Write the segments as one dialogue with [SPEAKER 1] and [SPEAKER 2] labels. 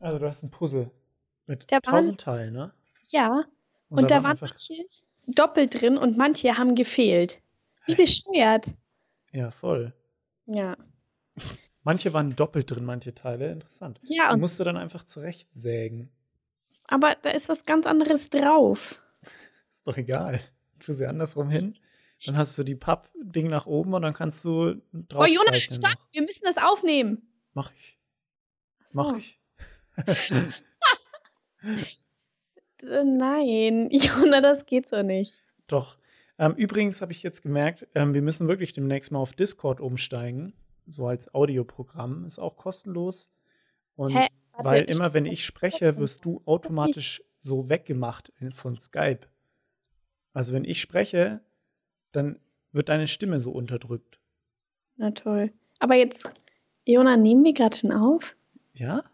[SPEAKER 1] Also du hast ein Puzzle mit
[SPEAKER 2] Da waren,
[SPEAKER 1] tausend Teilen, ne?
[SPEAKER 2] ja,
[SPEAKER 1] Und
[SPEAKER 2] und
[SPEAKER 1] da
[SPEAKER 2] da
[SPEAKER 1] waren
[SPEAKER 2] waren manche doppelt drin und manche haben gefehlt. Wie bescheuert.
[SPEAKER 1] Ja, voll.
[SPEAKER 2] Ja.
[SPEAKER 1] Manche waren doppelt drin, manche Teile. Interessant.
[SPEAKER 2] Ja,
[SPEAKER 1] Die
[SPEAKER 2] und,
[SPEAKER 1] musst du dann einfach zurechtsägen.
[SPEAKER 2] aber da ist was ganz anderes drauf.
[SPEAKER 1] Ist doch egal. Tu sie andersrum hin. Dann hast du die Papp-Ding nach oben und dann kannst du
[SPEAKER 2] Oh, Jonas, stopp! Wir müssen das aufnehmen.
[SPEAKER 1] Mach ich.
[SPEAKER 2] Ach
[SPEAKER 1] Mach
[SPEAKER 2] so.
[SPEAKER 1] ich.
[SPEAKER 2] Äh, Nein, Jona, das geht so nicht.
[SPEAKER 1] Doch. Ähm, übrigens habe ich jetzt gemerkt, ähm, wir müssen wirklich demnächst mal auf Discord umsteigen. So als Audioprogramm. Ist auch kostenlos. Und
[SPEAKER 2] Hä? Warte,
[SPEAKER 1] weil immer, wenn ich spreche, wirst du automatisch so weggemacht von Skype. Also wenn ich spreche, dann wird deine Stimme so unterdrückt.
[SPEAKER 2] Na toll. Aber jetzt, Jona, nehmen wir gerade schon auf?
[SPEAKER 1] Ja?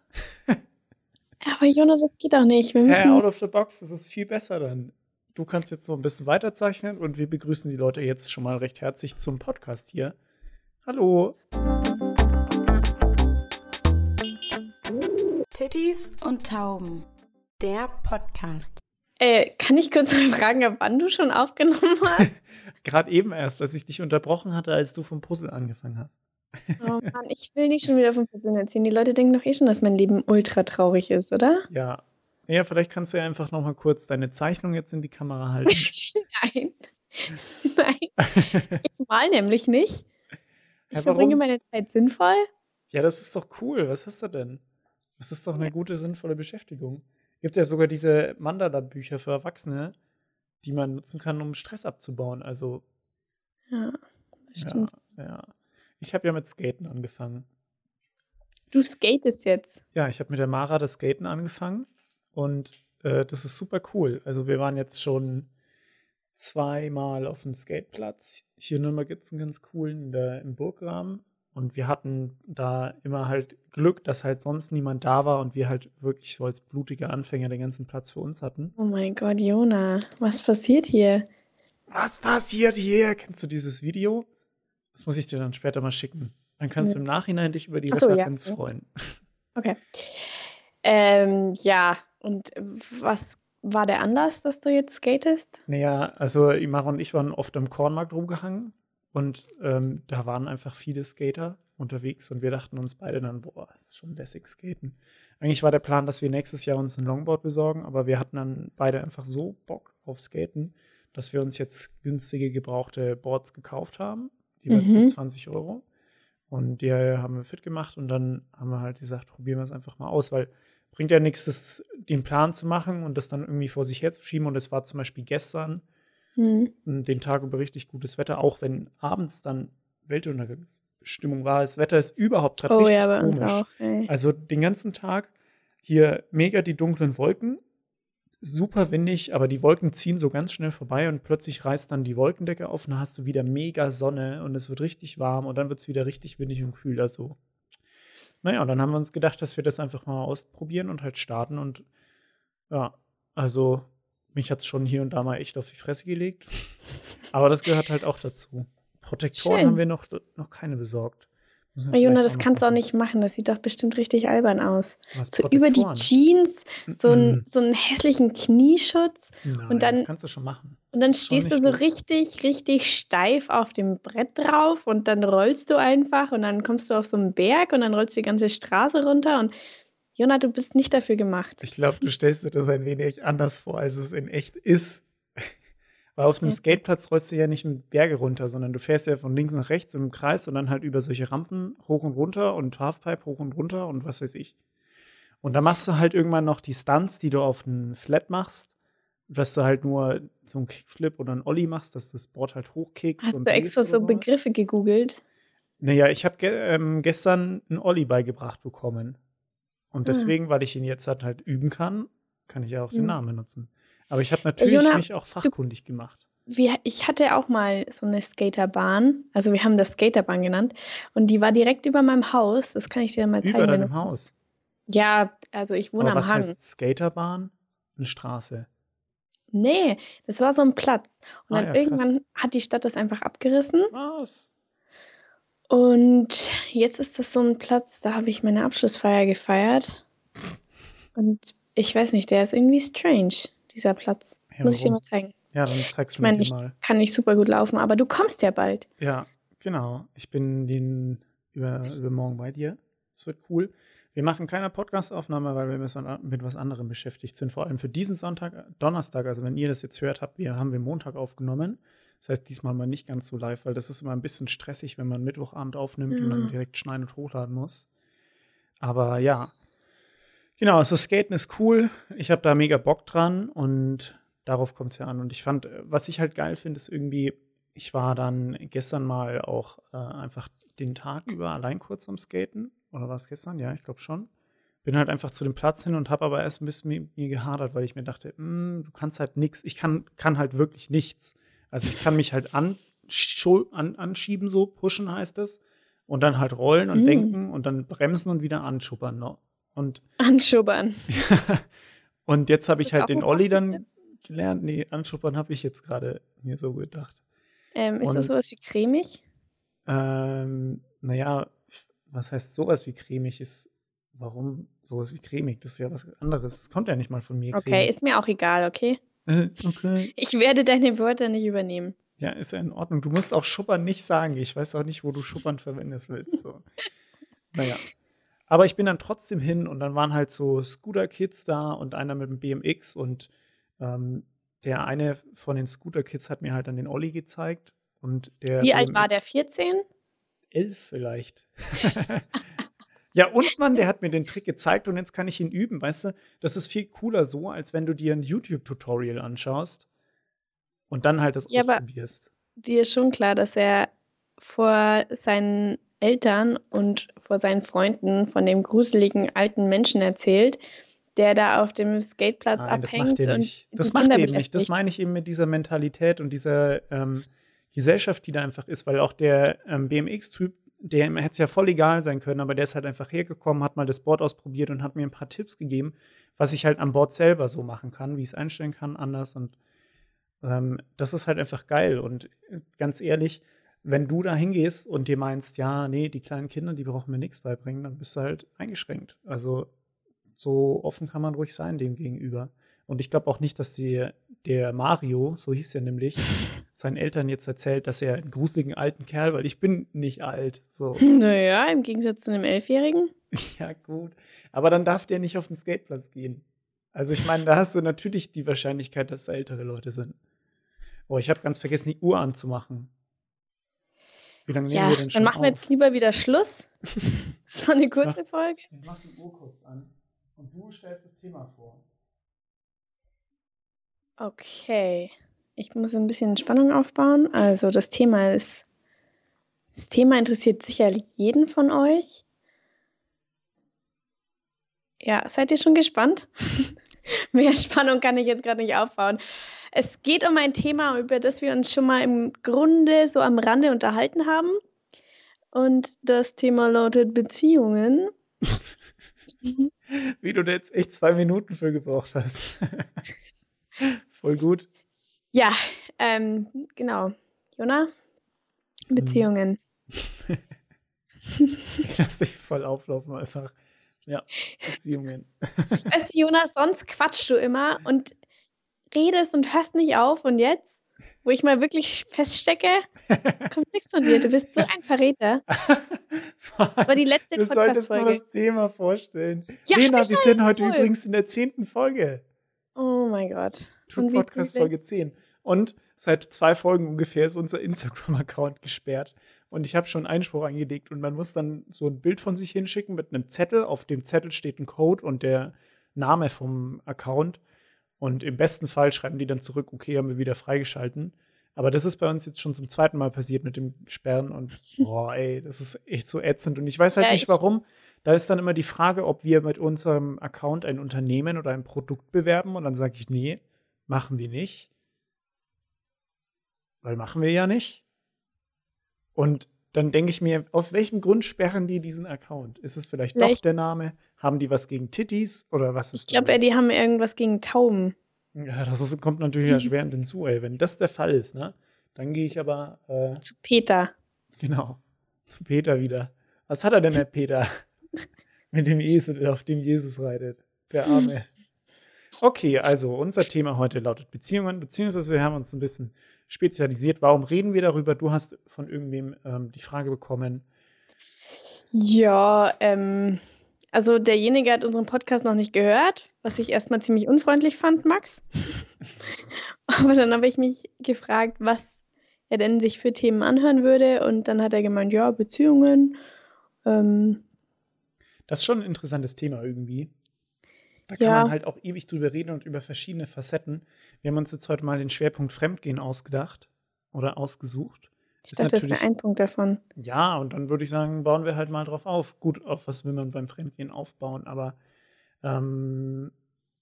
[SPEAKER 2] Aber Jona, das geht auch nicht. Wir müssen.
[SPEAKER 1] out of the box, das ist viel besser dann. Du kannst jetzt so ein bisschen weiterzeichnen und wir begrüßen die Leute jetzt schon mal recht herzlich zum Podcast hier. Hallo.
[SPEAKER 3] Titties und Tauben. Der Podcast.
[SPEAKER 2] Äh, kann ich kurz mal fragen, ab wann du schon aufgenommen hast?
[SPEAKER 1] Gerade eben erst, als ich dich unterbrochen hatte, als du vom Puzzle angefangen hast.
[SPEAKER 2] Oh Mann, ich will nicht schon wieder von Person erzählen. Die Leute denken doch eh schon, dass mein Leben ultra traurig ist, oder?
[SPEAKER 1] Ja. Ja, vielleicht kannst du ja einfach noch mal kurz deine Zeichnung jetzt in die Kamera halten.
[SPEAKER 2] Nein. Nein. Ich mal nämlich nicht. Ich
[SPEAKER 1] Ja,
[SPEAKER 2] verbringe meine Zeit sinnvoll.
[SPEAKER 1] Ja, das ist doch cool. Was hast du denn? Das ist doch eine gute, sinnvolle Beschäftigung. Gibt ja sogar diese Mandala-Bücher für Erwachsene, die man nutzen kann, um Stress abzubauen. Also,
[SPEAKER 2] Ja, das
[SPEAKER 1] ja,
[SPEAKER 2] stimmt.
[SPEAKER 1] ja. Ich habe ja mit Skaten angefangen.
[SPEAKER 2] Du skatest jetzt.
[SPEAKER 1] Ja, ich habe mit der Mara das Skaten angefangen und äh, das ist super cool. Also, wir waren jetzt schon zweimal auf dem Skateplatz. Hier in Nürnberg gibt es einen ganz coolen der, im Burgrahmen. Und wir hatten da immer halt Glück, dass halt sonst niemand da war und wir halt wirklich so als blutige Anfänger den ganzen Platz für uns hatten.
[SPEAKER 2] Oh mein Gott, Jona, was passiert hier?
[SPEAKER 1] Was passiert hier? Kennst du dieses Video? Das muss ich dir dann später mal schicken. Dann kannst du im Nachhinein dich über die
[SPEAKER 2] Ach so, ja.
[SPEAKER 1] Referenz
[SPEAKER 2] Ja.
[SPEAKER 1] freuen.
[SPEAKER 2] Okay. Ähm, ja, und was war der Anlass, dass du jetzt skatest?
[SPEAKER 1] Naja, also Imara und ich waren oft am Kornmarkt rumgehangen und ähm, da waren einfach viele Skater unterwegs und wir dachten uns beide dann, boah, ist schon lässig skaten. Eigentlich war der Plan, dass wir nächstes Jahr uns ein Longboard besorgen, aber wir hatten dann beide einfach so Bock auf Skaten, dass wir uns jetzt günstige gebrauchte Boards gekauft haben, jeweils
[SPEAKER 2] Mhm.
[SPEAKER 1] für 20 Euro. Und die haben wir fit gemacht und dann haben wir halt gesagt, probieren wir es einfach mal aus, weil bringt ja nichts, das, den Plan zu machen und das dann irgendwie vor sich herzuschieben. Und es war zum Beispiel gestern,
[SPEAKER 2] Hm.
[SPEAKER 1] den Tag über richtig gutes Wetter, auch wenn abends dann Weltuntergangsstimmung war. Das Wetter ist überhaupt gerade
[SPEAKER 2] Oh
[SPEAKER 1] richtig
[SPEAKER 2] ja,
[SPEAKER 1] komisch.
[SPEAKER 2] auch.
[SPEAKER 1] Also den ganzen Tag hier mega die dunklen Wolken, super windig, aber die Wolken ziehen so ganz schnell vorbei und plötzlich reißt dann die Wolkendecke auf und dann hast du wieder mega Sonne und es wird richtig warm und dann wird es wieder richtig windig und kühl. Also, naja, und dann haben wir uns gedacht, dass wir das einfach mal ausprobieren und halt starten und ja, also mich hat es schon hier und da mal echt auf die Fresse gelegt. Aber das gehört halt auch dazu. Protektoren
[SPEAKER 2] Schön.
[SPEAKER 1] haben wir noch, noch keine besorgt.
[SPEAKER 2] Jona, das kannst du auch nicht machen. Das sieht doch bestimmt richtig albern aus.
[SPEAKER 1] Was,
[SPEAKER 2] So über die? Jeans, so, ein, so einen hässlichen Knieschutz
[SPEAKER 1] Nein,
[SPEAKER 2] und dann-
[SPEAKER 1] das kannst du schon machen.
[SPEAKER 2] und dann stehst du so
[SPEAKER 1] gut.
[SPEAKER 2] richtig, richtig steif auf dem Brett drauf und dann rollst du einfach und dann kommst du auf so einen Berg und dann rollst du die ganze Straße runter und Jona, du bist nicht dafür gemacht.
[SPEAKER 1] Ich glaube, du stellst dir das ein wenig anders vor, als es in echt ist. Weil auf einem
[SPEAKER 2] Okay.
[SPEAKER 1] Skateplatz rollst du ja nicht in Berge runter, sondern du fährst ja von links nach rechts im Kreis und dann halt über solche Rampen hoch und runter und Halfpipe hoch und runter und was weiß ich. Und da machst du halt irgendwann noch die Stunts, die du auf einem Flat machst, dass du halt nur so einen Kickflip oder einen Ollie machst, dass das Board halt hochkickst.
[SPEAKER 2] Hast du extra so. Begriffe gegoogelt?
[SPEAKER 1] Naja, ich habe ge ähm, gestern einen Olli beigebracht bekommen. Und
[SPEAKER 2] Ah.
[SPEAKER 1] deswegen, weil ich ihn jetzt halt, halt üben kann, kann ich ja auch den
[SPEAKER 2] Mhm.
[SPEAKER 1] Namen benutzen. Aber ich habe natürlich
[SPEAKER 2] Jona,
[SPEAKER 1] mich auch fachkundig gemacht.
[SPEAKER 2] Wir, ich hatte auch mal so eine Skaterbahn, also wir haben das Skaterbahn genannt, und die war direkt über meinem Haus. Das kann ich dir mal zeigen.
[SPEAKER 1] Über deinem
[SPEAKER 2] du
[SPEAKER 1] Haus.
[SPEAKER 2] Ja, also ich wohne
[SPEAKER 1] Aber
[SPEAKER 2] am
[SPEAKER 1] was
[SPEAKER 2] Hang.
[SPEAKER 1] heißt Skaterbahn? Eine Straße.
[SPEAKER 2] Nee, das war so ein Platz. Und
[SPEAKER 1] Ah
[SPEAKER 2] dann
[SPEAKER 1] ja, krass.
[SPEAKER 2] irgendwann hat die Stadt das einfach abgerissen.
[SPEAKER 1] Was?
[SPEAKER 2] Und jetzt ist das so ein Platz, da habe ich meine Abschlussfeier gefeiert. Und ich weiß nicht, der ist irgendwie strange, dieser Platz.
[SPEAKER 1] Ja,
[SPEAKER 2] Muss ich dir mal zeigen.
[SPEAKER 1] Ja, dann zeigst
[SPEAKER 2] Ich
[SPEAKER 1] du
[SPEAKER 2] meine,
[SPEAKER 1] mir die
[SPEAKER 2] ich
[SPEAKER 1] mal.
[SPEAKER 2] kann nicht super gut laufen, aber du kommst ja bald.
[SPEAKER 1] Ja, genau. Ich bin den über, übermorgen bei dir. Es wird cool. Wir machen keine Podcast-Aufnahme, weil wir mit, was anderem beschäftigt sind. Vor allem für diesen Sonntag, Donnerstag. Also wenn ihr das jetzt hört habt, wir haben wir Montag aufgenommen. Das heißt, diesmal mal nicht ganz so live, weil das ist immer ein bisschen stressig, wenn man Mittwochabend aufnimmt und dann
[SPEAKER 2] Ja.
[SPEAKER 1] direkt schneiden und hochladen muss. Aber ja, genau, also Skaten ist cool. Ich habe da mega Bock dran und darauf kommt es ja an. Und ich fand, äh, was ich halt geil finde, ist irgendwie, ich war dann gestern mal auch äh, einfach den Tag über allein kurz am Skaten. Oder war es gestern? Ja, ich glaube schon. Bin halt einfach zu dem Platz hin und habe aber erst ein bisschen mit mir gehadert, weil ich mir dachte, "Mm, du kannst halt nichts. Ich kann, kann halt wirklich nichts. Also ich kann mich halt anscho- an, anschieben, so pushen heißt es. Und dann halt rollen und
[SPEAKER 2] Mm.
[SPEAKER 1] denken und dann bremsen und wieder anschuppern. Ne? Und,
[SPEAKER 2] Anschubbern.
[SPEAKER 1] und jetzt habe ich
[SPEAKER 2] das
[SPEAKER 1] halt den Olli dann gelernt. Nee, anschuppern habe ich jetzt gerade mir so gedacht.
[SPEAKER 2] Ähm, ist das
[SPEAKER 1] Und-
[SPEAKER 2] sowas wie cremig?
[SPEAKER 1] Ähm, naja, was heißt sowas wie cremig ist? Warum sowas wie cremig? Das ist ja was anderes. Das kommt ja nicht mal von mir.
[SPEAKER 2] Okay,
[SPEAKER 1] cremig.
[SPEAKER 2] ist mir auch egal, okay?
[SPEAKER 1] Äh, okay.
[SPEAKER 2] Ich werde deine Wörter nicht übernehmen.
[SPEAKER 1] Ja, ist ja in Ordnung. Du musst auch Schuppern nicht sagen. Ich weiß auch nicht, wo du Schuppern verwendest willst. So. naja. Aber ich bin dann trotzdem hin und dann waren halt so Scooter-Kids da und einer mit dem BMX und ähm, der eine von den Scooter-Kids hat mir halt dann den Olli gezeigt. Und der
[SPEAKER 2] Wie alt war der? 14?
[SPEAKER 1] Elf vielleicht. ja, und Mann, der hat mir den Trick gezeigt und jetzt kann ich ihn üben, weißt du? Das ist viel cooler so, als wenn du dir ein YouTube-Tutorial anschaust und dann halt das
[SPEAKER 2] Ja, aber-
[SPEAKER 1] ausprobierst.
[SPEAKER 2] Dir ist schon klar, dass er vor seinen Eltern und vor seinen Freunden von dem gruseligen alten Menschen erzählt, der da auf dem Skateplatz
[SPEAKER 1] Nein, das
[SPEAKER 2] abhängt
[SPEAKER 1] macht er
[SPEAKER 2] und
[SPEAKER 1] nicht. Das macht er eben nicht. Das meine ich eben mit dieser Mentalität und dieser ähm, Gesellschaft, die da einfach ist, weil auch der ähm, BMX-Typ, der hätte es ja voll egal sein können, aber der ist halt einfach hergekommen, hat mal das Board ausprobiert und hat mir ein paar Tipps gegeben, was ich halt am Board selber so machen kann, wie ich es einstellen kann, anders. Und ähm, das ist halt einfach geil. Und äh, ganz ehrlich, wenn du da hingehst und dir meinst, ja, nee, die kleinen Kinder, die brauchen mir nichts beibringen, dann bist du halt eingeschränkt. Also so offen kann man ruhig sein dem gegenüber. Und ich glaube auch nicht, dass die, der Mario, so hieß er nämlich, seinen Eltern jetzt erzählt, dass er einen gruseligen alten Kerl, weil ich bin nicht alt. So.
[SPEAKER 2] Naja, im Gegensatz zu einem Elfjährigen.
[SPEAKER 1] ja, gut. Aber dann darf der nicht auf den Skateplatz gehen. Also ich meine, da hast du natürlich die Wahrscheinlichkeit, dass da ältere Leute sind. Oh, ich habe ganz vergessen, die Uhr anzumachen. Wie lange nehmen
[SPEAKER 2] Ja,
[SPEAKER 1] wir denn schon
[SPEAKER 2] dann machen wir
[SPEAKER 1] auf?
[SPEAKER 2] jetzt lieber wieder Schluss. Das war eine kurze Folge.
[SPEAKER 1] Ich mach die Uhr kurz an und du stellst das Thema vor.
[SPEAKER 2] Okay. Ich muss ein bisschen Spannung aufbauen. Also das Thema ist, das Thema interessiert sicherlich jeden von euch. Ja, seid ihr schon gespannt? Mehr Spannung kann ich jetzt gerade nicht aufbauen. Es geht um ein Thema, über das wir uns schon mal im Grunde so am Rande unterhalten haben. Und das Thema lautet Beziehungen.
[SPEAKER 1] Wie du da jetzt echt zwei Minuten für gebraucht hast. Voll gut.
[SPEAKER 2] Ja, ähm, genau. Jona? Beziehungen.
[SPEAKER 1] Ich lass dich voll auflaufen einfach. Ja, Beziehungen.
[SPEAKER 2] Weißt du, Jonas, sonst quatschst du immer und redest und hörst nicht auf. Und jetzt, wo ich mal wirklich feststecke, kommt nichts von dir. Du bist so ein Verräter. Das war die letzte
[SPEAKER 1] Du solltest
[SPEAKER 2] Podcast-Folge.
[SPEAKER 1] das Thema vorstellen.
[SPEAKER 2] Ja,
[SPEAKER 1] Lena, wir sind heute
[SPEAKER 2] voll.
[SPEAKER 1] übrigens in der zehnten Folge.
[SPEAKER 2] Oh mein Gott.
[SPEAKER 1] True Podcast? Folge 10. Und seit zwei Folgen ungefähr ist unser Instagram-Account gesperrt. Und ich habe schon Einspruch eingelegt und man muss dann so ein Bild von sich hinschicken mit einem Zettel. Auf dem Zettel steht ein Code und der Name vom Account. Und im besten Fall schreiben die dann zurück, okay, haben wir wieder freigeschalten. Aber das ist bei uns jetzt schon zum zweiten Mal passiert mit dem Sperren und boah, ey, das ist echt so ätzend. Und ich weiß halt
[SPEAKER 2] Ja,
[SPEAKER 1] nicht
[SPEAKER 2] ich-
[SPEAKER 1] warum. Da ist dann immer die Frage, ob wir mit unserem Account ein Unternehmen oder ein Produkt bewerben. Und dann sage ich, nee, machen wir nicht. Weil machen wir ja nicht. Und dann denke ich mir, aus welchem Grund sperren die diesen Account? Ist es vielleicht, doch
[SPEAKER 2] Vielleicht-
[SPEAKER 1] der Name? Haben die was gegen Titties? Oder was ist
[SPEAKER 2] Ich glaube, die haben irgendwas gegen Tauben.
[SPEAKER 1] Ja, das ist, kommt natürlich erschwerend hinzu, ey. Wenn das der Fall ist, ne? Dann gehe ich aber, äh,
[SPEAKER 2] Zu Peter.
[SPEAKER 1] genau, zu Peter wieder. Was hat er denn, der Peter? Mit dem Esel, auf dem Jesus reitet. Der Arme. Okay, also unser Thema heute lautet Beziehungen, beziehungsweise wir haben uns ein bisschen spezialisiert. Warum reden wir darüber? Du hast von irgendwem ähm, die Frage bekommen.
[SPEAKER 2] Ja, ähm, also derjenige hat unseren Podcast noch nicht gehört, was ich erstmal ziemlich unfreundlich fand, Max. Aber dann habe ich mich gefragt, was er denn sich für Themen anhören würde. Und dann hat er gemeint, ja, Beziehungen. Ähm,
[SPEAKER 1] das ist schon ein interessantes Thema irgendwie. Da kann
[SPEAKER 2] Ja.
[SPEAKER 1] man halt auch ewig drüber reden und über verschiedene Facetten. Wir haben uns jetzt heute mal den Schwerpunkt Fremdgehen ausgedacht oder ausgesucht.
[SPEAKER 2] ich
[SPEAKER 1] Ist
[SPEAKER 2] dachte, das wäre ein Punkt davon.
[SPEAKER 1] Ja, und dann würde ich sagen, bauen wir halt mal drauf auf. Gut, auf was will man beim Fremdgehen aufbauen, aber ähm,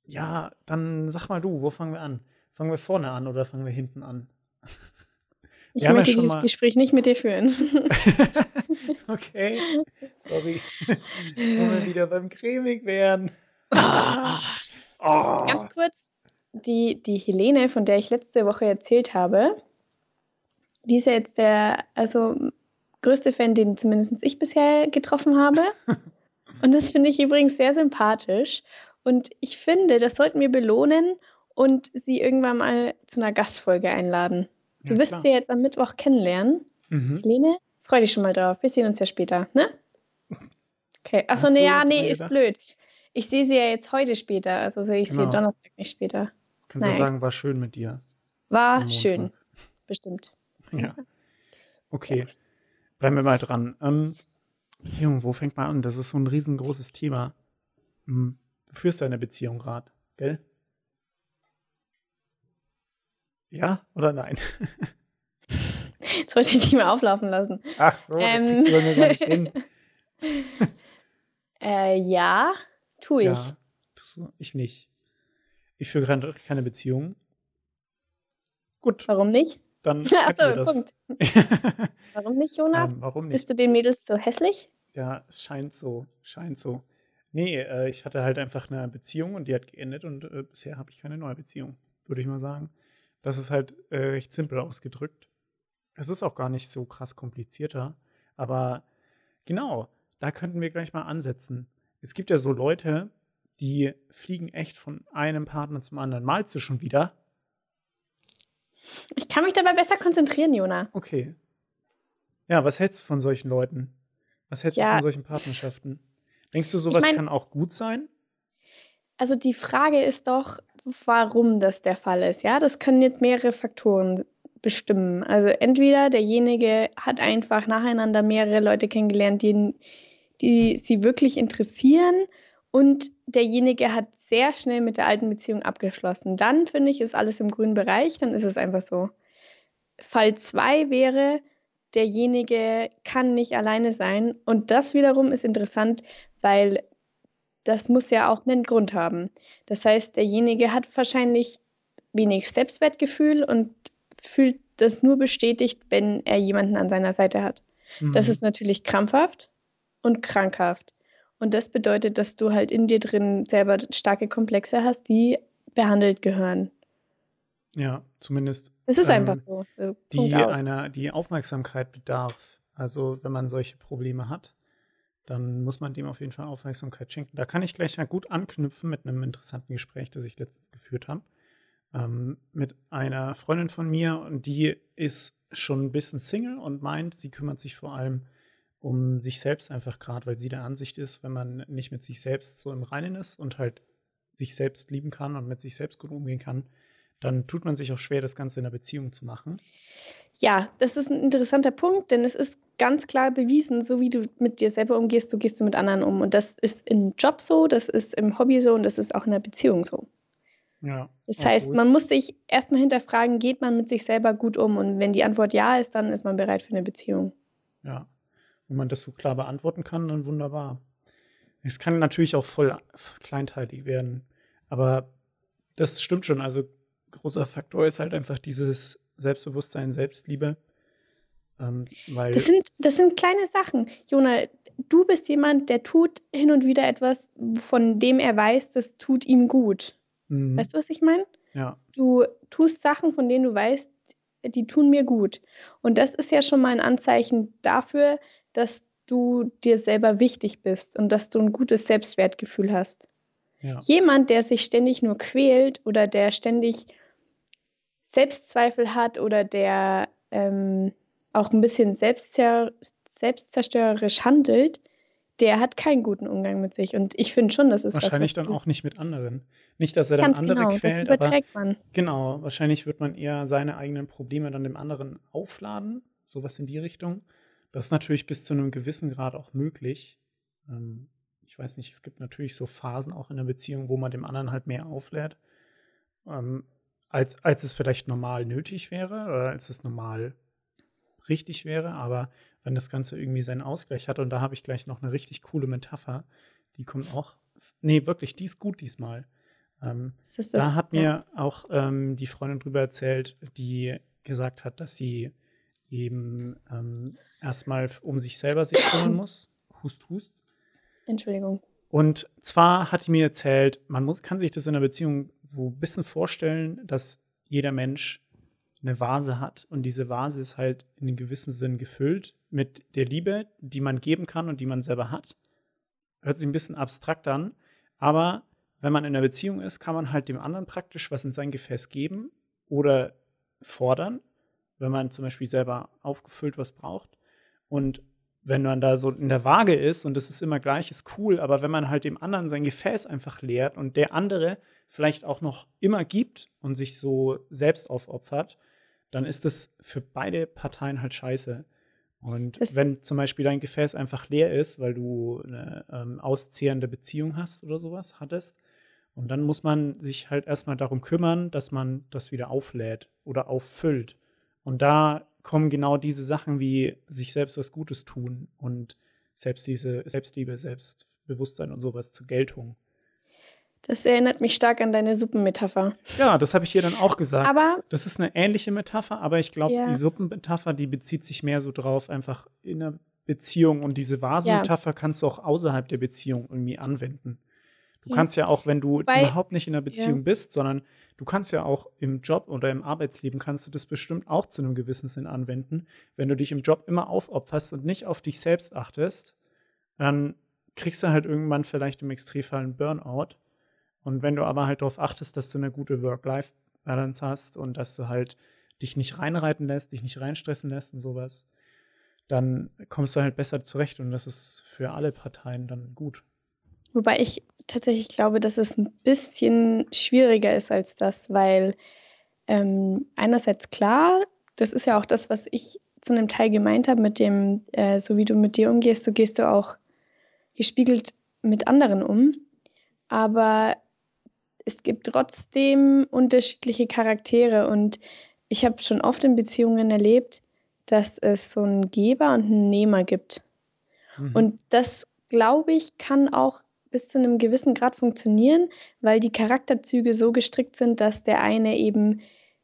[SPEAKER 1] ja, dann sag mal du, wo fangen wir an? Fangen wir vorne an oder fangen wir hinten an?
[SPEAKER 2] Ich
[SPEAKER 1] Wir ja
[SPEAKER 2] möchte
[SPEAKER 1] schon
[SPEAKER 2] dieses Gespräch nicht mit dir führen.
[SPEAKER 1] okay, sorry. Wo wir wieder beim Cremig wären. Oh.
[SPEAKER 2] Ganz kurz, die, die Helene, von der ich letzte Woche erzählt habe, die ist ja jetzt der also größte Fan, den zumindest ich bisher getroffen habe. Und das finde ich übrigens sehr sympathisch. Und ich finde, das sollten wir belohnen und sie irgendwann mal zu einer Gastfolge einladen. Du
[SPEAKER 1] Ja,
[SPEAKER 2] wirst
[SPEAKER 1] klar.
[SPEAKER 2] sie jetzt am Mittwoch kennenlernen.
[SPEAKER 1] Mhm.
[SPEAKER 2] Helene, freu dich schon mal drauf. Wir sehen uns ja später, ne? Okay. Achso,
[SPEAKER 1] Hast
[SPEAKER 2] nee,
[SPEAKER 1] du
[SPEAKER 2] ja, nee, ist blöd. Ich sehe sie ja jetzt heute später, also sehe ich
[SPEAKER 1] Genau.
[SPEAKER 2] sie Donnerstag nicht später.
[SPEAKER 1] Kannst du
[SPEAKER 2] Nein.
[SPEAKER 1] sagen, war schön mit dir.
[SPEAKER 2] War schön, bestimmt.
[SPEAKER 1] Ja. Okay. Bleiben wir mal dran. Ähm, Beziehung, wo fängt man an? Das ist so ein riesengroßes Thema. Hm, Du führst deine Beziehung gerade, gell? Ja oder nein?
[SPEAKER 2] Jetzt wollte ich die mal auflaufen lassen.
[SPEAKER 1] Ach so, das
[SPEAKER 2] Ähm.
[SPEAKER 1] kriegst du mir gar nicht hin.
[SPEAKER 2] Äh, ja, tue ich.
[SPEAKER 1] Ja, tust du? Ich nicht. Ich führe gerade keine Beziehung. Gut,
[SPEAKER 2] Warum nicht?
[SPEAKER 1] dann
[SPEAKER 2] Achso. Punkt. Warum nicht, Jonas?
[SPEAKER 1] ähm, warum nicht?
[SPEAKER 2] Bist du den Mädels so hässlich?
[SPEAKER 1] Ja, es scheint so, scheint so. Nee, äh, ich hatte halt einfach eine Beziehung und die hat geendet und äh, bisher habe ich keine neue Beziehung, würde ich mal sagen. Das ist halt äh, recht simpel ausgedrückt. Es ist auch gar nicht so krass komplizierter, aber genau, da könnten wir gleich mal ansetzen. Es gibt ja so Leute, die fliegen echt von einem Partner zum anderen. Malst du schon wieder?
[SPEAKER 2] Ich kann mich dabei besser konzentrieren, Jona.
[SPEAKER 1] Okay. Ja, was hältst du von solchen Leuten? Was hältst du
[SPEAKER 2] Ja.
[SPEAKER 1] von solchen Partnerschaften? Denkst du, sowas
[SPEAKER 2] mein-
[SPEAKER 1] kann auch gut sein?
[SPEAKER 2] Also die Frage ist doch, warum das der Fall ist. Ja, das können jetzt mehrere Faktoren bestimmen. Also entweder derjenige hat einfach nacheinander mehrere Leute kennengelernt, die, die sie wirklich interessieren und derjenige hat sehr schnell mit der alten Beziehung abgeschlossen. Dann finde ich, ist alles im grünen Bereich, dann ist es einfach so. Fall 2 wäre, derjenige kann nicht alleine sein. Und das wiederum ist interessant, weil das muss ja auch einen Grund haben. Das heißt, derjenige hat wahrscheinlich wenig Selbstwertgefühl und fühlt das nur bestätigt, wenn er jemanden an seiner Seite hat. Das
[SPEAKER 1] Mhm.
[SPEAKER 2] ist natürlich krampfhaft und krankhaft. Und das bedeutet, dass du halt in dir drin selber starke Komplexe hast, die behandelt gehören.
[SPEAKER 1] Ja, zumindest
[SPEAKER 2] Es ist
[SPEAKER 1] Ähm,
[SPEAKER 2] einfach so.
[SPEAKER 1] die einer, die Aufmerksamkeit bedarf. Also wenn man solche Probleme hat, dann muss man dem auf jeden Fall Aufmerksamkeit schenken. Da kann ich gleich mal gut anknüpfen mit einem interessanten Gespräch, das ich letztens geführt habe. Ähm, mit einer Freundin von mir und die ist schon ein bisschen Single und meint, sie kümmert sich vor allem um sich selbst einfach gerade, weil sie der Ansicht ist, wenn man nicht mit sich selbst so im Reinen ist und halt sich selbst lieben kann und mit sich selbst gut umgehen kann, dann tut man sich auch schwer, das Ganze in einer Beziehung zu machen.
[SPEAKER 2] Ja, das ist ein interessanter Punkt, denn es ist ganz klar bewiesen, so wie du mit dir selber umgehst, so gehst du mit anderen um. Und das ist im Job so, das ist im Hobby so und das ist auch in der Beziehung so.
[SPEAKER 1] Ja.
[SPEAKER 2] Das heißt, man muss sich erstmal hinterfragen, geht man mit sich selber gut um? Und wenn die Antwort ja ist, dann ist man bereit für eine Beziehung.
[SPEAKER 1] Ja. Wenn man das so klar beantworten kann, dann wunderbar. Es kann natürlich auch voll kleinteilig werden. Aber das stimmt schon. Also, großer Faktor ist halt einfach dieses Selbstbewusstsein, Selbstliebe. Ähm, weil,
[SPEAKER 2] Das sind, das sind kleine Sachen. Jona, du bist jemand, der tut hin und wieder etwas, von dem er weiß, das tut ihm gut.
[SPEAKER 1] Mhm.
[SPEAKER 2] Weißt du, was ich meine?
[SPEAKER 1] ja,
[SPEAKER 2] Du tust Sachen, von denen du weißt, die tun mir gut. Und das ist ja schon mal ein Anzeichen dafür, dass du dir selber wichtig bist und dass du ein gutes Selbstwertgefühl hast.
[SPEAKER 1] Ja.
[SPEAKER 2] Jemand, der sich ständig nur quält oder der ständig Selbstzweifel hat oder der ähm, auch ein bisschen selbstzer selbstzerstörerisch handelt, der hat keinen guten Umgang mit sich. Und ich finde schon, das ist
[SPEAKER 1] wahrscheinlich
[SPEAKER 2] was, was
[SPEAKER 1] dann auch nicht mit anderen. Nicht, dass er dann
[SPEAKER 2] Ganz
[SPEAKER 1] andere
[SPEAKER 2] genau,
[SPEAKER 1] quält,
[SPEAKER 2] das überträgt
[SPEAKER 1] aber
[SPEAKER 2] man.
[SPEAKER 1] genau, wahrscheinlich wird man eher seine eigenen Probleme dann dem anderen aufladen, sowas in die Richtung. Das ist natürlich bis zu einem gewissen Grad auch möglich. Ähm, ich weiß nicht, es gibt natürlich so Phasen auch in der Beziehung, wo man dem anderen halt mehr auflädt, ähm, als, als es vielleicht normal nötig wäre oder als es normal richtig wäre. Aber wenn das Ganze irgendwie seinen Ausgleich hat, und da habe ich gleich noch eine richtig coole Metapher, die kommt auch, nee, wirklich, die ist gut diesmal. Ähm,
[SPEAKER 2] ist
[SPEAKER 1] da hat mir auch ähm, die Freundin drüber erzählt, die gesagt hat, dass sie eben ähm, erstmal um sich selber sich kümmern muss. Hust, hust.
[SPEAKER 2] Entschuldigung.
[SPEAKER 1] Und zwar hat die mir erzählt, man muss, kann sich das in einer Beziehung so ein bisschen vorstellen, dass jeder Mensch eine Vase hat und diese Vase ist halt in einem gewissen Sinn gefüllt mit der Liebe, die man geben kann und die man selber hat. Hört sich ein bisschen abstrakt an, aber wenn man in einer Beziehung ist, kann man halt dem anderen praktisch was in sein Gefäß geben oder fordern, wenn man zum Beispiel selber aufgefüllt was braucht. Und wenn man da so in der Waage ist und das ist immer gleich, ist cool, aber wenn man halt dem anderen sein Gefäß einfach leert und der andere vielleicht auch noch immer gibt und sich so selbst aufopfert, dann ist das für beide Parteien halt scheiße. Und
[SPEAKER 2] Das-
[SPEAKER 1] wenn zum Beispiel dein Gefäß einfach leer ist, weil du eine ähm, auszehrende Beziehung hast oder sowas hattest, und dann muss man sich halt erstmal darum kümmern, dass man das wieder auflädt oder auffüllt. Und da kommen genau diese Sachen wie sich selbst was Gutes tun und selbst diese Selbstliebe, Selbstbewusstsein und sowas zur Geltung.
[SPEAKER 2] Das erinnert mich stark an deine Suppenmetapher.
[SPEAKER 1] Ja, das habe ich hier dann auch gesagt.
[SPEAKER 2] Aber
[SPEAKER 1] das ist eine ähnliche Metapher, aber ich glaube,
[SPEAKER 2] Ja.
[SPEAKER 1] die Suppenmetapher, die bezieht sich mehr so drauf, einfach in einer Beziehung. Und diese Vasenmetapher kannst du auch außerhalb der Beziehung irgendwie anwenden. Du
[SPEAKER 2] Ja.
[SPEAKER 1] kannst ja auch, wenn du
[SPEAKER 2] Wobei-
[SPEAKER 1] überhaupt nicht in einer Beziehung bist, sondern du kannst ja auch im Job oder im Arbeitsleben kannst du das bestimmt auch zu einem gewissen Sinn anwenden. Wenn du dich im Job immer aufopferst und nicht auf dich selbst achtest, dann kriegst du halt irgendwann vielleicht im Extremfall einen Burnout. Und wenn du aber halt darauf achtest, dass du eine gute Work-Life-Balance hast und dass du halt dich nicht reinreiten lässt, dich nicht reinstressen lässt und sowas, dann kommst du halt besser zurecht und das ist für alle Parteien dann gut.
[SPEAKER 2] Wobei ich tatsächlich glaube, dass es ein bisschen schwieriger ist als das, weil ähm, einerseits klar, das ist ja auch das, was ich zu einem Teil gemeint habe, mit dem, äh, so wie du mit dir umgehst, so gehst du auch gespiegelt mit anderen um. Aber es gibt trotzdem unterschiedliche Charaktere und ich habe schon oft in Beziehungen erlebt, dass es so einen Geber und einen Nehmer gibt.
[SPEAKER 1] Mhm.
[SPEAKER 2] Und das, glaube ich, kann auch bis zu einem gewissen Grad funktionieren, weil die Charakterzüge so gestrickt sind, dass der eine eben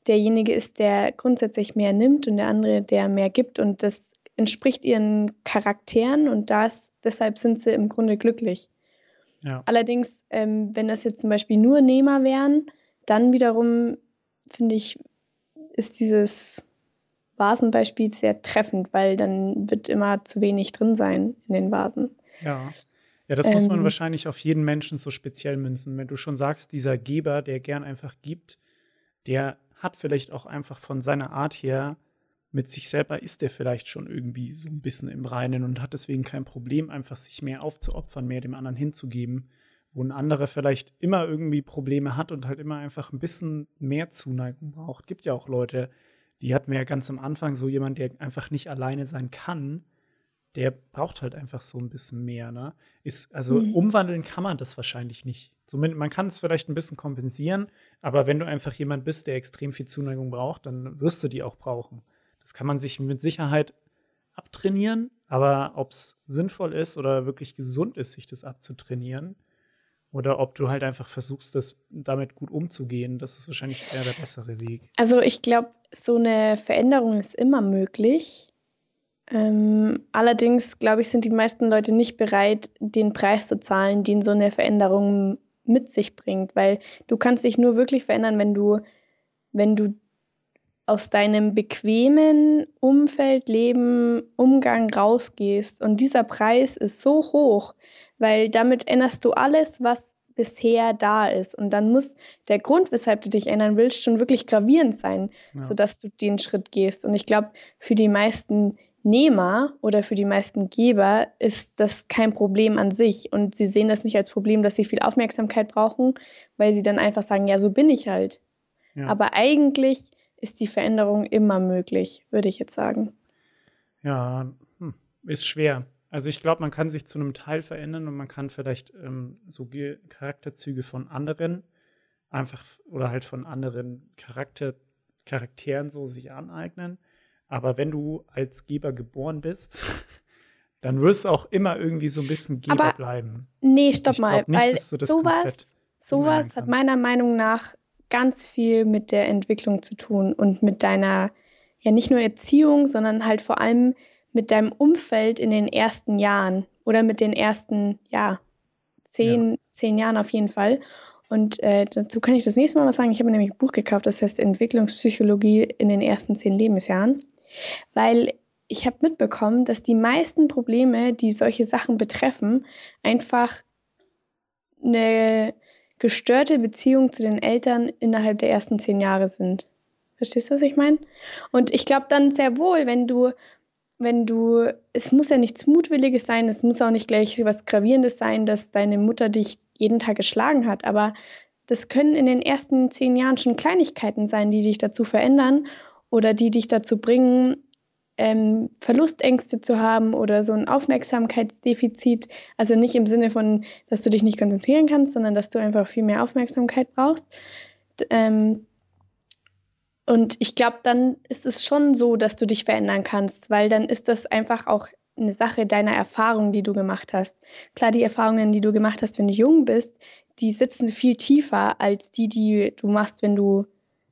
[SPEAKER 2] derjenige ist, der grundsätzlich mehr nimmt und der andere, der mehr gibt. Und das entspricht ihren Charakteren und das, deshalb sind sie im Grunde glücklich.
[SPEAKER 1] ja.
[SPEAKER 2] Allerdings, ähm, wenn das jetzt zum Beispiel nur Nehmer wären, dann wiederum finde ich, ist dieses Vasenbeispiel sehr treffend, weil dann wird immer zu wenig drin sein in den Vasen.
[SPEAKER 1] Ja. Ja, das muss man
[SPEAKER 2] Ähm.
[SPEAKER 1] wahrscheinlich auf jeden Menschen so speziell münzen. Wenn du schon sagst, dieser Geber, der gern einfach gibt, der hat vielleicht auch einfach von seiner Art her mit sich selber ist der vielleicht schon irgendwie so ein bisschen im Reinen und hat deswegen kein Problem, einfach sich mehr aufzuopfern, mehr dem anderen hinzugeben, wo ein anderer vielleicht immer irgendwie Probleme hat und halt immer einfach ein bisschen mehr Zuneigung braucht. Gibt ja auch Leute, die hatten wir ja ganz am Anfang, so jemand, der einfach nicht alleine sein kann, der braucht halt einfach so ein bisschen mehr, ne? Ist, also
[SPEAKER 2] Mhm.
[SPEAKER 1] umwandeln kann man das wahrscheinlich nicht. Zumindest, man kann es vielleicht ein bisschen kompensieren, aber wenn du einfach jemand bist, der extrem viel Zuneigung braucht, dann wirst du die auch brauchen. Das kann man sich mit Sicherheit abtrainieren, aber ob es sinnvoll ist oder wirklich gesund ist, sich das abzutrainieren, oder ob du halt einfach versuchst, das damit gut umzugehen, das ist wahrscheinlich eher der bessere Weg.
[SPEAKER 2] Also ich glaube, so eine Veränderung ist immer möglich. Ähm, allerdings, glaube ich, sind die meisten Leute nicht bereit, den Preis zu zahlen, den so eine Veränderung mit sich bringt, weil du kannst dich nur wirklich verändern, wenn du, wenn du aus deinem bequemen Umfeld, Leben, Umgang rausgehst. Und dieser Preis ist so hoch, weil damit änderst du alles, was bisher da ist. Und dann muss der Grund, weshalb du dich ändern willst, schon wirklich gravierend sein,
[SPEAKER 1] Ja.
[SPEAKER 2] sodass du den Schritt gehst. Und ich glaube, für die meisten Nehmer oder für die meisten Geber ist das kein Problem an sich. Und sie sehen das nicht als Problem, dass sie viel Aufmerksamkeit brauchen, weil sie dann einfach sagen, ja, so bin ich halt.
[SPEAKER 1] Ja.
[SPEAKER 2] Aber eigentlich ist die Veränderung immer möglich, würde ich jetzt sagen.
[SPEAKER 1] Ja, hm, ist schwer. Also ich glaube, man kann sich zu einem Teil verändern und man kann vielleicht ähm, so Ge Charakterzüge von anderen einfach oder halt von anderen Charakter Charakteren so sich aneignen. Aber wenn du als Geber geboren bist, dann wirst du auch immer irgendwie so ein bisschen Geber
[SPEAKER 2] Aber
[SPEAKER 1] bleiben.
[SPEAKER 2] Nee, stopp
[SPEAKER 1] Ich
[SPEAKER 2] mal,
[SPEAKER 1] nicht,
[SPEAKER 2] weil sowas, sowas hat meiner Meinung nach ganz viel mit der Entwicklung zu tun und mit deiner, ja nicht nur Erziehung, sondern halt vor allem mit deinem Umfeld in den ersten Jahren oder mit den ersten, ja, zehn, zehn Jahren auf jeden Fall. Und äh, dazu kann ich das nächste Mal was sagen. Ich habe nämlich ein Buch gekauft, das heißt Entwicklungspsychologie in den ersten zehn Lebensjahren, weil ich habe mitbekommen, dass die meisten Probleme, die solche Sachen betreffen, einfach eine gestörte Beziehung zu den Eltern innerhalb der ersten zehn Jahre sind. Verstehst du, was ich meine? Und ich glaube dann sehr wohl, wenn du, wenn du, es muss ja nichts Mutwilliges sein, es muss auch nicht gleich was Gravierendes sein, dass deine Mutter dich jeden Tag geschlagen hat, aber das können in den ersten zehn Jahren schon Kleinigkeiten sein, die dich dazu verändern oder die dich dazu bringen, ähm, Verlustängste zu haben oder so ein Aufmerksamkeitsdefizit. Also nicht im Sinne von, dass du dich nicht konzentrieren kannst, sondern dass du einfach viel mehr Aufmerksamkeit brauchst. Ähm, und ich glaube, dann ist es schon so, dass du dich verändern kannst, weil dann ist das einfach auch eine Sache deiner Erfahrungen, die du gemacht hast. Klar, die Erfahrungen, die du gemacht hast, wenn du jung bist, die sitzen viel tiefer als die, die du machst, wenn du,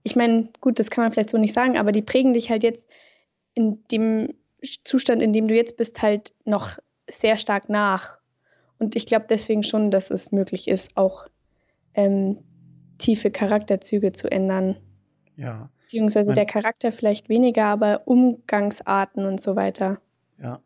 [SPEAKER 2] ich meine, gut, das kann man vielleicht so nicht sagen, aber die prägen dich halt jetzt in dem Zustand, in dem du jetzt bist, halt noch sehr stark nach. Und ich glaube deswegen schon, dass es möglich ist, auch ähm, tiefe Charakterzüge zu ändern.
[SPEAKER 1] Ja,
[SPEAKER 2] Beziehungsweise der Charakter vielleicht weniger, aber Umgangsarten und so weiter.
[SPEAKER 1] ja.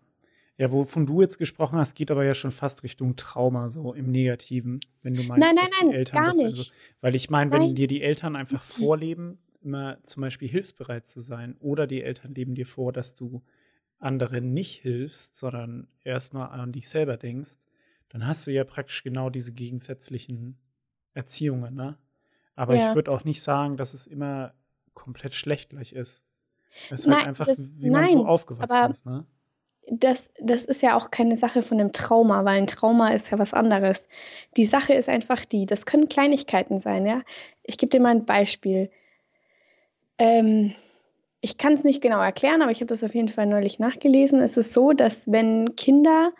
[SPEAKER 1] Ja, wovon du jetzt gesprochen hast, geht aber ja schon fast Richtung Trauma, so im Negativen, wenn du meinst,
[SPEAKER 2] Nein, nein,
[SPEAKER 1] dass die
[SPEAKER 2] nein,
[SPEAKER 1] Eltern das also, weil ich meine, wenn dir die Eltern einfach vorleben, immer zum Beispiel hilfsbereit zu sein, oder die Eltern leben dir vor, dass du anderen nicht hilfst, sondern erstmal an dich selber denkst, dann hast du ja praktisch genau diese gegensätzlichen Erziehungen, ne? Aber
[SPEAKER 2] Ja.
[SPEAKER 1] ich würde auch nicht sagen, dass es immer komplett schlecht gleich ist. Es ist halt
[SPEAKER 2] Nein,
[SPEAKER 1] einfach,
[SPEAKER 2] das-
[SPEAKER 1] wie man so
[SPEAKER 2] nein,
[SPEAKER 1] aufgewachsen
[SPEAKER 2] aber-
[SPEAKER 1] ist, ne?
[SPEAKER 2] Das, das ist ja auch keine Sache von einem Trauma, weil ein Trauma ist ja was anderes. Die Sache ist einfach die, das können Kleinigkeiten sein, ja. Ich gebe dir mal ein Beispiel. Ähm, ich kann es nicht genau erklären, aber ich habe das auf jeden Fall neulich nachgelesen. Es ist so, dass wenn Kinder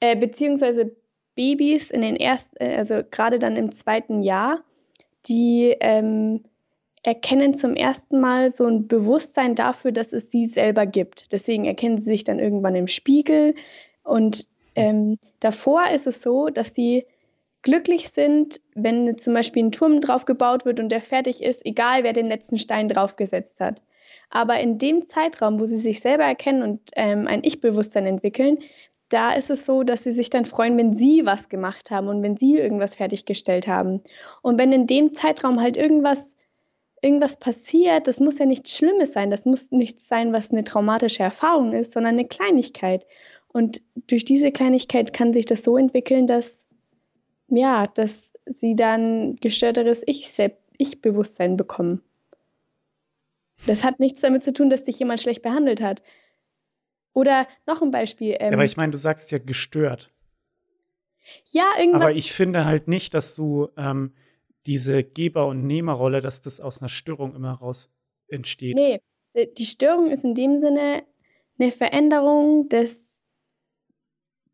[SPEAKER 2] äh, beziehungsweise Babys in den ersten, äh, also gerade dann im zweiten Jahr, die ähm, erkennen zum ersten Mal so ein Bewusstsein dafür, dass es sie selber gibt. Deswegen erkennen sie sich dann irgendwann im Spiegel. Und ähm, davor ist es so, dass sie glücklich sind, wenn zum Beispiel ein Turm drauf gebaut wird und der fertig ist, egal wer den letzten Stein draufgesetzt hat. Aber in dem Zeitraum, wo sie sich selber erkennen und ähm, ein Ich-Bewusstsein entwickeln, da ist es so, dass sie sich dann freuen, wenn sie was gemacht haben und wenn sie irgendwas fertiggestellt haben. Und wenn in dem Zeitraum halt irgendwas, irgendwas passiert, das muss ja nichts Schlimmes sein, das muss nichts sein, was eine traumatische Erfahrung ist, sondern eine Kleinigkeit. Und durch diese Kleinigkeit kann sich das so entwickeln, dass, ja, dass sie dann gestörteres Ich-Bewusstsein bekommen. Das hat nichts damit zu tun, dass dich jemand schlecht behandelt hat. Oder noch ein Beispiel. Ähm,
[SPEAKER 1] Ja, aber ich meine, du sagst ja gestört.
[SPEAKER 2] ja, irgendwas.
[SPEAKER 1] Aber ich finde halt nicht, dass du ähm, diese Geber- und Nehmerrolle, dass das aus einer Störung immer raus entsteht.
[SPEAKER 2] Nee, die Störung ist in dem Sinne eine Veränderung des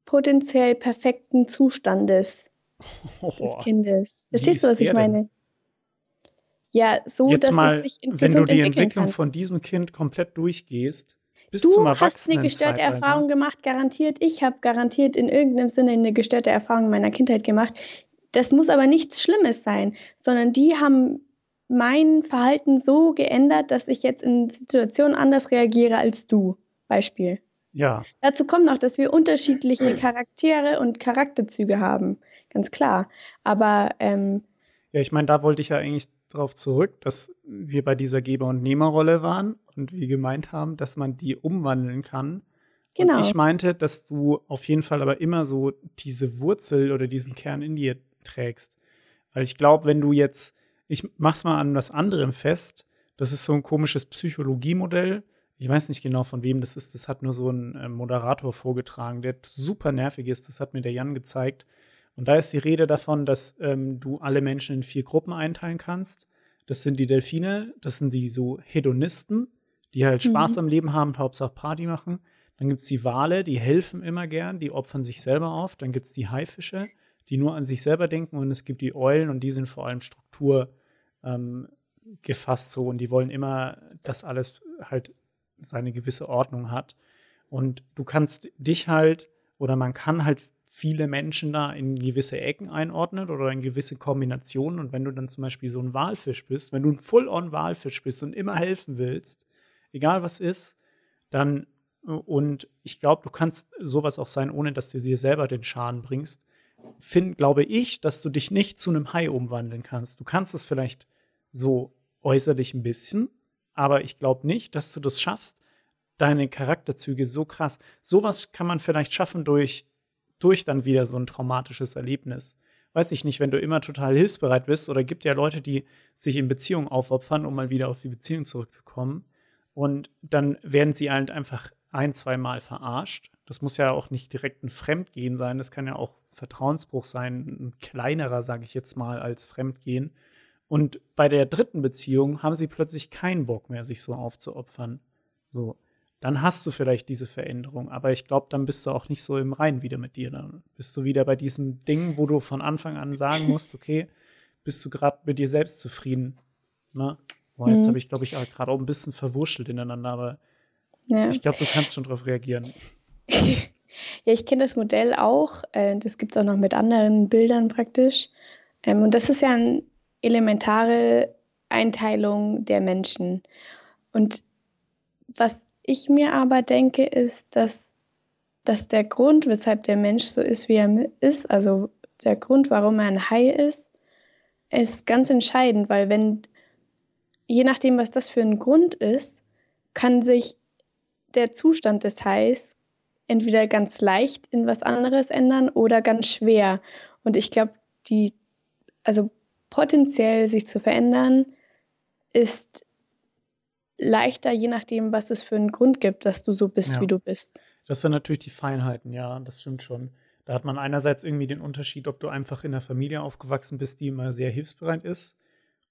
[SPEAKER 2] potenziell perfekten Zustandes des Kindes. Verstehst du, was ich
[SPEAKER 1] denn?
[SPEAKER 2] meine? Ja, so,
[SPEAKER 1] Jetzt
[SPEAKER 2] dass
[SPEAKER 1] mal,
[SPEAKER 2] es sich in-
[SPEAKER 1] wenn du die Entwicklung
[SPEAKER 2] kann.
[SPEAKER 1] von diesem Kind komplett durchgehst, bis
[SPEAKER 2] Du
[SPEAKER 1] zum
[SPEAKER 2] hast eine gestörte Erfahrung gemacht, garantiert. Ich habe garantiert in irgendeinem Sinne eine gestörte Erfahrung in meiner Kindheit gemacht. Das muss aber nichts Schlimmes sein, sondern die haben mein Verhalten so geändert, dass ich jetzt in Situationen anders reagiere als du. Beispiel.
[SPEAKER 1] Ja,
[SPEAKER 2] Dazu kommt noch, dass wir unterschiedliche Charaktere und Charakterzüge haben. ganz klar. Aber ähm,
[SPEAKER 1] ja, ich meine, da wollte ich ja eigentlich darauf zurück, dass wir bei dieser Geber- und Nehmerrolle waren und wir gemeint haben, dass man die umwandeln kann. Genau. Und ich meinte, dass du auf jeden Fall aber immer so diese Wurzel oder diesen Kern in dir trägst. Weil ich glaube, wenn du jetzt, ich mach's mal an was anderem fest, das ist so ein komisches Psychologiemodell. Ich weiß nicht genau, von wem das ist. Das hat nur so ein äh, Moderator vorgetragen, der super nervig ist. Das hat mir der Jan gezeigt. Und da ist die Rede davon, dass ähm, du alle Menschen in vier Gruppen einteilen kannst. Das sind die Delfine, das sind die so Hedonisten, die halt Spaß mhm. am Leben haben, Hauptsache Party machen. Dann gibt es die Wale, die helfen immer gern, die opfern sich selber auf. Dann gibt es die Haifische, die nur an sich selber denken. Und es gibt die Eulen und die sind vor allem Struktur ähm, gefasst so. Und die wollen immer, dass alles halt seine gewisse Ordnung hat. Und du kannst dich halt oder man kann halt viele Menschen da in gewisse Ecken einordnen oder in gewisse Kombinationen. Und wenn du dann zum Beispiel so ein Walfisch bist, wenn du ein Full-on-Walfisch bist und immer helfen willst, egal was ist, dann und ich glaube, du kannst sowas auch sein, ohne dass du dir selber den Schaden bringst. Find, glaube ich, dass du dich nicht zu einem Hai umwandeln kannst. Du kannst es vielleicht so äußerlich ein bisschen, aber ich glaube nicht, dass du das schaffst, deine Charakterzüge so krass. Sowas kann man vielleicht schaffen durch, durch dann wieder so ein traumatisches Erlebnis. Weiß ich nicht, wenn du immer total hilfsbereit bist, oder gibt ja Leute, die sich in Beziehungen aufopfern, um mal wieder auf die Beziehung zurückzukommen. Und dann werden sie halt einfach ein, zwei Mal verarscht. Das muss ja auch nicht direkt ein Fremdgehen sein. Das kann ja auch Vertrauensbruch sein, ein kleinerer, sage ich jetzt mal, als Fremdgehen. Und bei der dritten Beziehung haben sie plötzlich keinen Bock mehr, sich so aufzuopfern. So, dann hast du vielleicht diese Veränderung. Aber ich glaube, dann bist du auch nicht so im Reinen wieder mit dir. Dann bist du wieder bei diesem Ding, wo du von Anfang an sagen musst, okay, bist du gerade mit dir selbst zufrieden? Ne? Boah, jetzt mhm. habe ich, glaube ich, gerade auch ein bisschen verwurschtelt ineinander, aber ja. Ich glaube, du kannst schon darauf reagieren.
[SPEAKER 2] ja, ich kenne das Modell auch. Äh, das gibt es auch noch mit anderen Bildern praktisch. Ähm, und das ist ja eine elementare Einteilung der Menschen. Und was ich mir aber denke, ist, dass, dass der Grund, weshalb der Mensch so ist, wie er ist, also der Grund, warum er ein Hai ist, ist ganz entscheidend, weil wenn, je nachdem, was das für ein Grund ist, kann sich der Zustand des Hais entweder ganz leicht in was anderes ändern oder ganz schwer. Und ich glaube, die, also potenziell sich zu verändern, ist leichter, je nachdem, was es für einen Grund gibt, dass du so bist, ja. wie du bist.
[SPEAKER 1] Das sind natürlich die Feinheiten, ja, das stimmt schon. Da hat man einerseits irgendwie den Unterschied, ob du einfach in einer Familie aufgewachsen bist, die immer sehr hilfsbereit ist,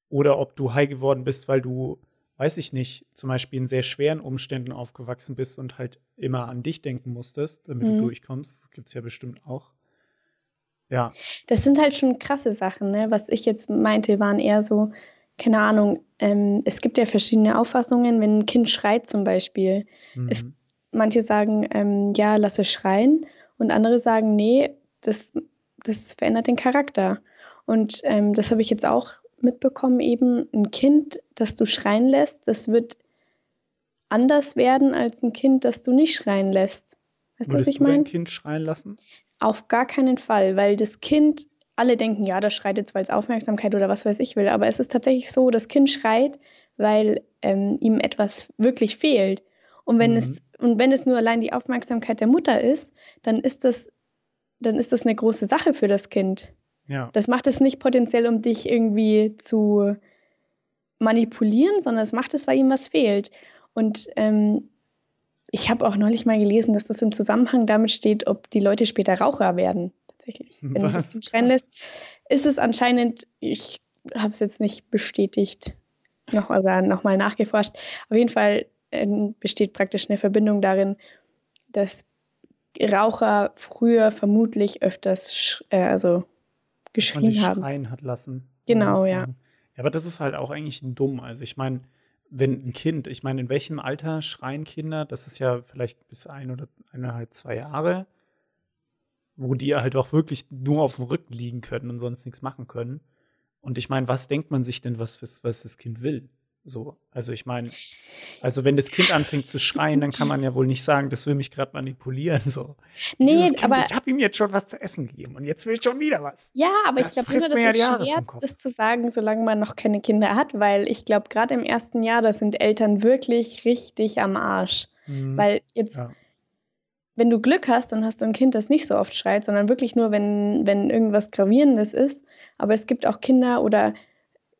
[SPEAKER 1] oder ob du high geworden bist, weil du weiß ich nicht, zum Beispiel in sehr schweren Umständen aufgewachsen bist und halt immer an dich denken musstest, damit mhm. du durchkommst. Das gibt es ja bestimmt auch. Ja.
[SPEAKER 2] Das sind halt schon krasse Sachen, ne? Was ich jetzt meinte, waren eher so, keine Ahnung, ähm, es gibt ja verschiedene Auffassungen, wenn ein Kind schreit zum Beispiel. Mhm. Es, manche sagen, ähm, ja, lass es schreien und andere sagen, nee, das, das verändert den Charakter. Und ähm, das habe ich jetzt auch mitbekommen, eben ein Kind, das du schreien lässt, das wird anders werden als ein Kind, das du nicht schreien lässt.
[SPEAKER 1] Weißt du, was ich meine? ein Kind schreien lassen?
[SPEAKER 2] Auf gar keinen Fall, weil das Kind, alle denken, ja, das schreit jetzt, weil es Aufmerksamkeit oder was weiß ich will, aber es ist tatsächlich so, das Kind schreit, weil ähm, ihm etwas wirklich fehlt. Und wenn, mhm. es, und wenn es nur allein die Aufmerksamkeit der Mutter ist, dann ist das, dann ist das eine große Sache für das Kind. Ja. Das macht es nicht potenziell, um dich irgendwie zu manipulieren, sondern es macht es, weil ihm was fehlt. Und ähm, ich habe auch neulich mal gelesen, dass das im Zusammenhang damit steht, ob die Leute später Raucher werden. Tatsächlich. Wenn was? du das schreien lässt, ist es anscheinend, ich habe es jetzt nicht bestätigt, noch oder nochmal nachgeforscht. Auf jeden Fall äh, besteht praktisch eine Verbindung darin, dass Raucher früher vermutlich öfters, äh, also geschrien haben.
[SPEAKER 1] schreien hat lassen.
[SPEAKER 2] Genau, ja.
[SPEAKER 1] ja. Aber das ist halt auch eigentlich dumm. Also ich meine, wenn ein Kind, ich meine, in welchem Alter schreien Kinder? Das ist ja vielleicht bis ein oder eineinhalb, zwei Jahre, wo die halt auch wirklich nur auf dem Rücken liegen können und sonst nichts machen können. Und ich meine, was denkt man sich denn, was, was das Kind will? So, also ich meine, also wenn das Kind anfängt zu schreien, dann kann man ja wohl nicht sagen, das will mich gerade manipulieren. So.
[SPEAKER 2] Nee,
[SPEAKER 1] kind,
[SPEAKER 2] aber.
[SPEAKER 1] Ich habe ihm jetzt schon was zu essen gegeben und jetzt will ich schon wieder was.
[SPEAKER 2] Ja, aber das ich glaube immer, das ist ja schwer, das zu sagen, solange man noch keine Kinder hat, weil ich glaube, gerade im ersten Jahr, da sind Eltern wirklich richtig am Arsch. Mhm. Weil jetzt. Ja wenn du Glück hast, dann hast du ein Kind, das nicht so oft schreit, sondern wirklich nur, wenn, wenn irgendwas Gravierendes ist. Aber es gibt auch Kinder oder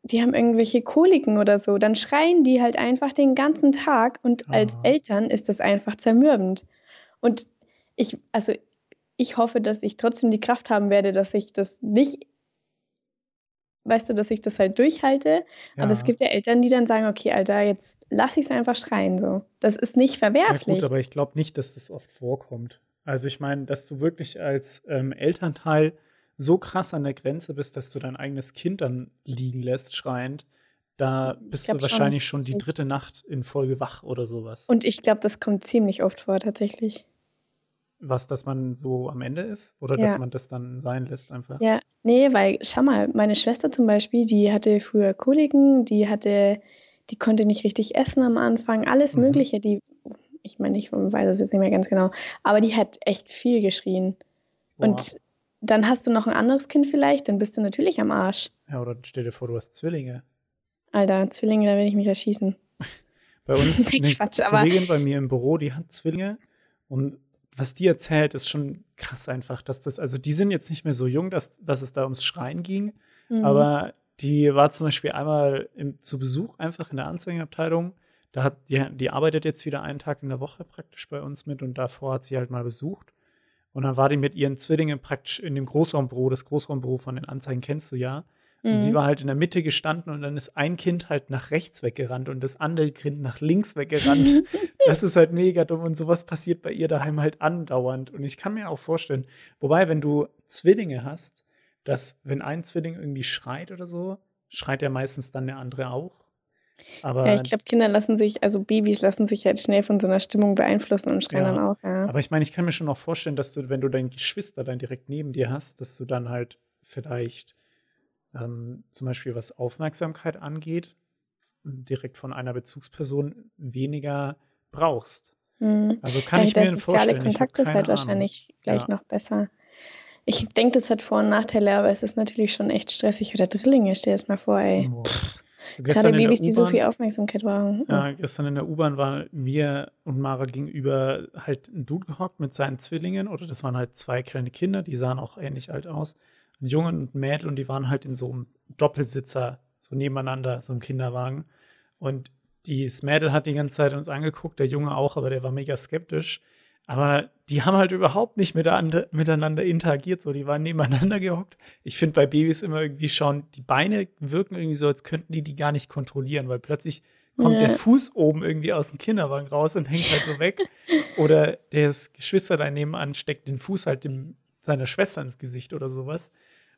[SPEAKER 2] die haben irgendwelche Koliken oder so, dann schreien die halt einfach den ganzen Tag und oh. als Eltern ist das einfach zermürbend. Und ich, also ich hoffe, dass ich trotzdem die Kraft haben werde, dass ich das nicht, weißt du, dass ich das halt durchhalte. Ja. Aber es gibt ja Eltern, die dann sagen, okay, Alter, jetzt lass ich es einfach schreien so. Das ist nicht verwerflich.
[SPEAKER 1] Ja gut, aber ich glaube nicht, dass das oft vorkommt. Also ich meine, dass du wirklich als ähm, Elternteil so krass an der Grenze bist, dass du dein eigenes Kind dann liegen lässt, schreiend, da bist du wahrscheinlich schon, schon die dritte Nacht in Folge wach oder sowas.
[SPEAKER 2] Und ich glaube, das kommt ziemlich oft vor, tatsächlich.
[SPEAKER 1] Was, dass man so am Ende ist? Oder ja. dass man das dann sein lässt einfach?
[SPEAKER 2] Ja, nee, weil, schau mal, meine Schwester zum Beispiel, die hatte früher Koliken, die hatte, die konnte nicht richtig essen am Anfang, alles mhm. Mögliche. Die, ich meine, ich weiß es jetzt nicht mehr ganz genau, aber die hat echt viel geschrien. Boah. Und dann hast du noch ein anderes Kind vielleicht, dann bist du natürlich am Arsch.
[SPEAKER 1] Ja, oder stell dir vor, du hast Zwillinge.
[SPEAKER 2] Alter, Zwillinge, da will ich mich erschießen.
[SPEAKER 1] bei uns, eine Quatsch, Kollegin bei mir im Büro, die hat Zwillinge und was die erzählt, ist schon krass einfach, dass das, also die sind jetzt nicht mehr so jung, dass, dass es da ums Schreien ging, mhm. aber die war zum Beispiel einmal im, zu Besuch einfach in der Anzeigenabteilung. Da hat, die, die arbeitet jetzt wieder einen Tag in der Woche praktisch bei uns mit und davor hat sie halt mal besucht. Und dann war die mit ihren Zwillingen praktisch in dem Großraumbüro, das Großraumbüro von den Anzeigen kennst du ja. Und mhm. sie war halt in der Mitte gestanden und dann ist ein Kind halt nach rechts weggerannt und das andere Kind nach links weggerannt. das ist halt mega dumm und sowas passiert bei ihr daheim halt andauernd. Und ich kann mir auch vorstellen, wobei, wenn du Zwillinge hast, dass wenn ein Zwilling irgendwie schreit oder so, schreit er meistens dann der andere auch.
[SPEAKER 2] Aber ja, ich glaube, Kinder lassen sich, also Babys lassen sich halt schnell von so einer Stimmung beeinflussen und schreien ja, dann auch. Ja.
[SPEAKER 1] Aber ich meine, ich kann mir schon auch vorstellen, dass du, wenn du dein Geschwister dann direkt neben dir hast, dass du dann halt vielleicht ähm, zum Beispiel was Aufmerksamkeit angeht, direkt von einer Bezugsperson weniger brauchst. Mhm. Also kann ja, ich mir vorstellen.
[SPEAKER 2] Der soziale Kontakt ist halt Ahnung. wahrscheinlich gleich ja. noch besser. Ich denke, das hat Vor- und Nachteile, aber es ist natürlich schon echt stressig. Oder Drillinge, stell dir das mal vor, ey. Boah. Gerade Babys, die so viel Aufmerksamkeit brauchen.
[SPEAKER 1] Ja, gestern in der U-Bahn war mir und Mara gegenüber halt ein Dude gehockt mit seinen Zwillingen, oder das waren halt zwei kleine Kinder, die sahen auch ähnlich alt aus. Ein Junge und ein Mädel und die waren halt in so einem Doppelsitzer, so nebeneinander, so einem Kinderwagen. Und das Mädel hat die ganze Zeit uns angeguckt, der Junge auch, aber der war mega skeptisch. Aber die haben halt überhaupt nicht miteinander, interagiert, so die waren nebeneinander gehockt. Ich finde bei Babys immer irgendwie schauen, die Beine wirken irgendwie so, als könnten die die gar nicht kontrollieren, weil plötzlich kommt ja. der Fuß oben irgendwie aus dem Kinderwagen raus und hängt halt so weg. Oder das Geschwisterlein nebenan steckt den Fuß halt dem, seiner Schwester ins Gesicht oder sowas.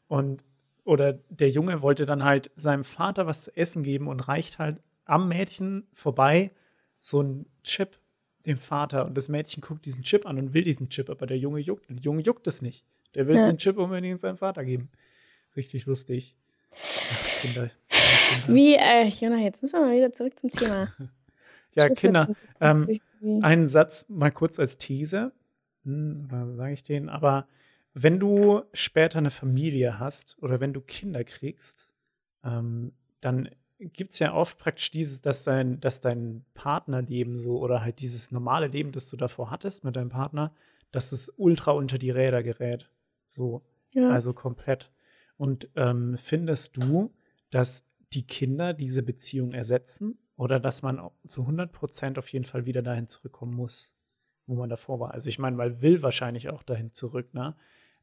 [SPEAKER 1] Und oder der Junge wollte dann halt seinem Vater was zu essen geben und reicht halt am Mädchen vorbei so ein Chip dem Vater und das Mädchen guckt diesen Chip an und will diesen Chip, aber der Junge juckt. Und der Junge juckt es nicht. Der will ja. den Chip unbedingt seinem Vater geben. Richtig lustig.
[SPEAKER 2] Ach, Kinder. Kinder. Wie, äh, Jona, jetzt müssen wir mal wieder zurück zum Thema.
[SPEAKER 1] ja, Kinder. Ähm, einen Satz mal kurz als Teaser. Hm, sage ich den? Aber wenn du später eine Familie hast oder wenn du Kinder kriegst, ähm, dann gibt es ja oft praktisch dieses, dass dein, dass dein Partnerleben so oder halt dieses normale Leben, das du davor hattest mit deinem Partner, dass es ultra unter die Räder gerät. So. Ja. Also komplett. Und ähm, findest du, dass die Kinder diese Beziehung ersetzen oder dass man zu 100 Prozent auf jeden Fall wieder dahin zurückkommen muss, wo man davor war? Also ich meine, weil will wahrscheinlich auch dahin zurück, ne?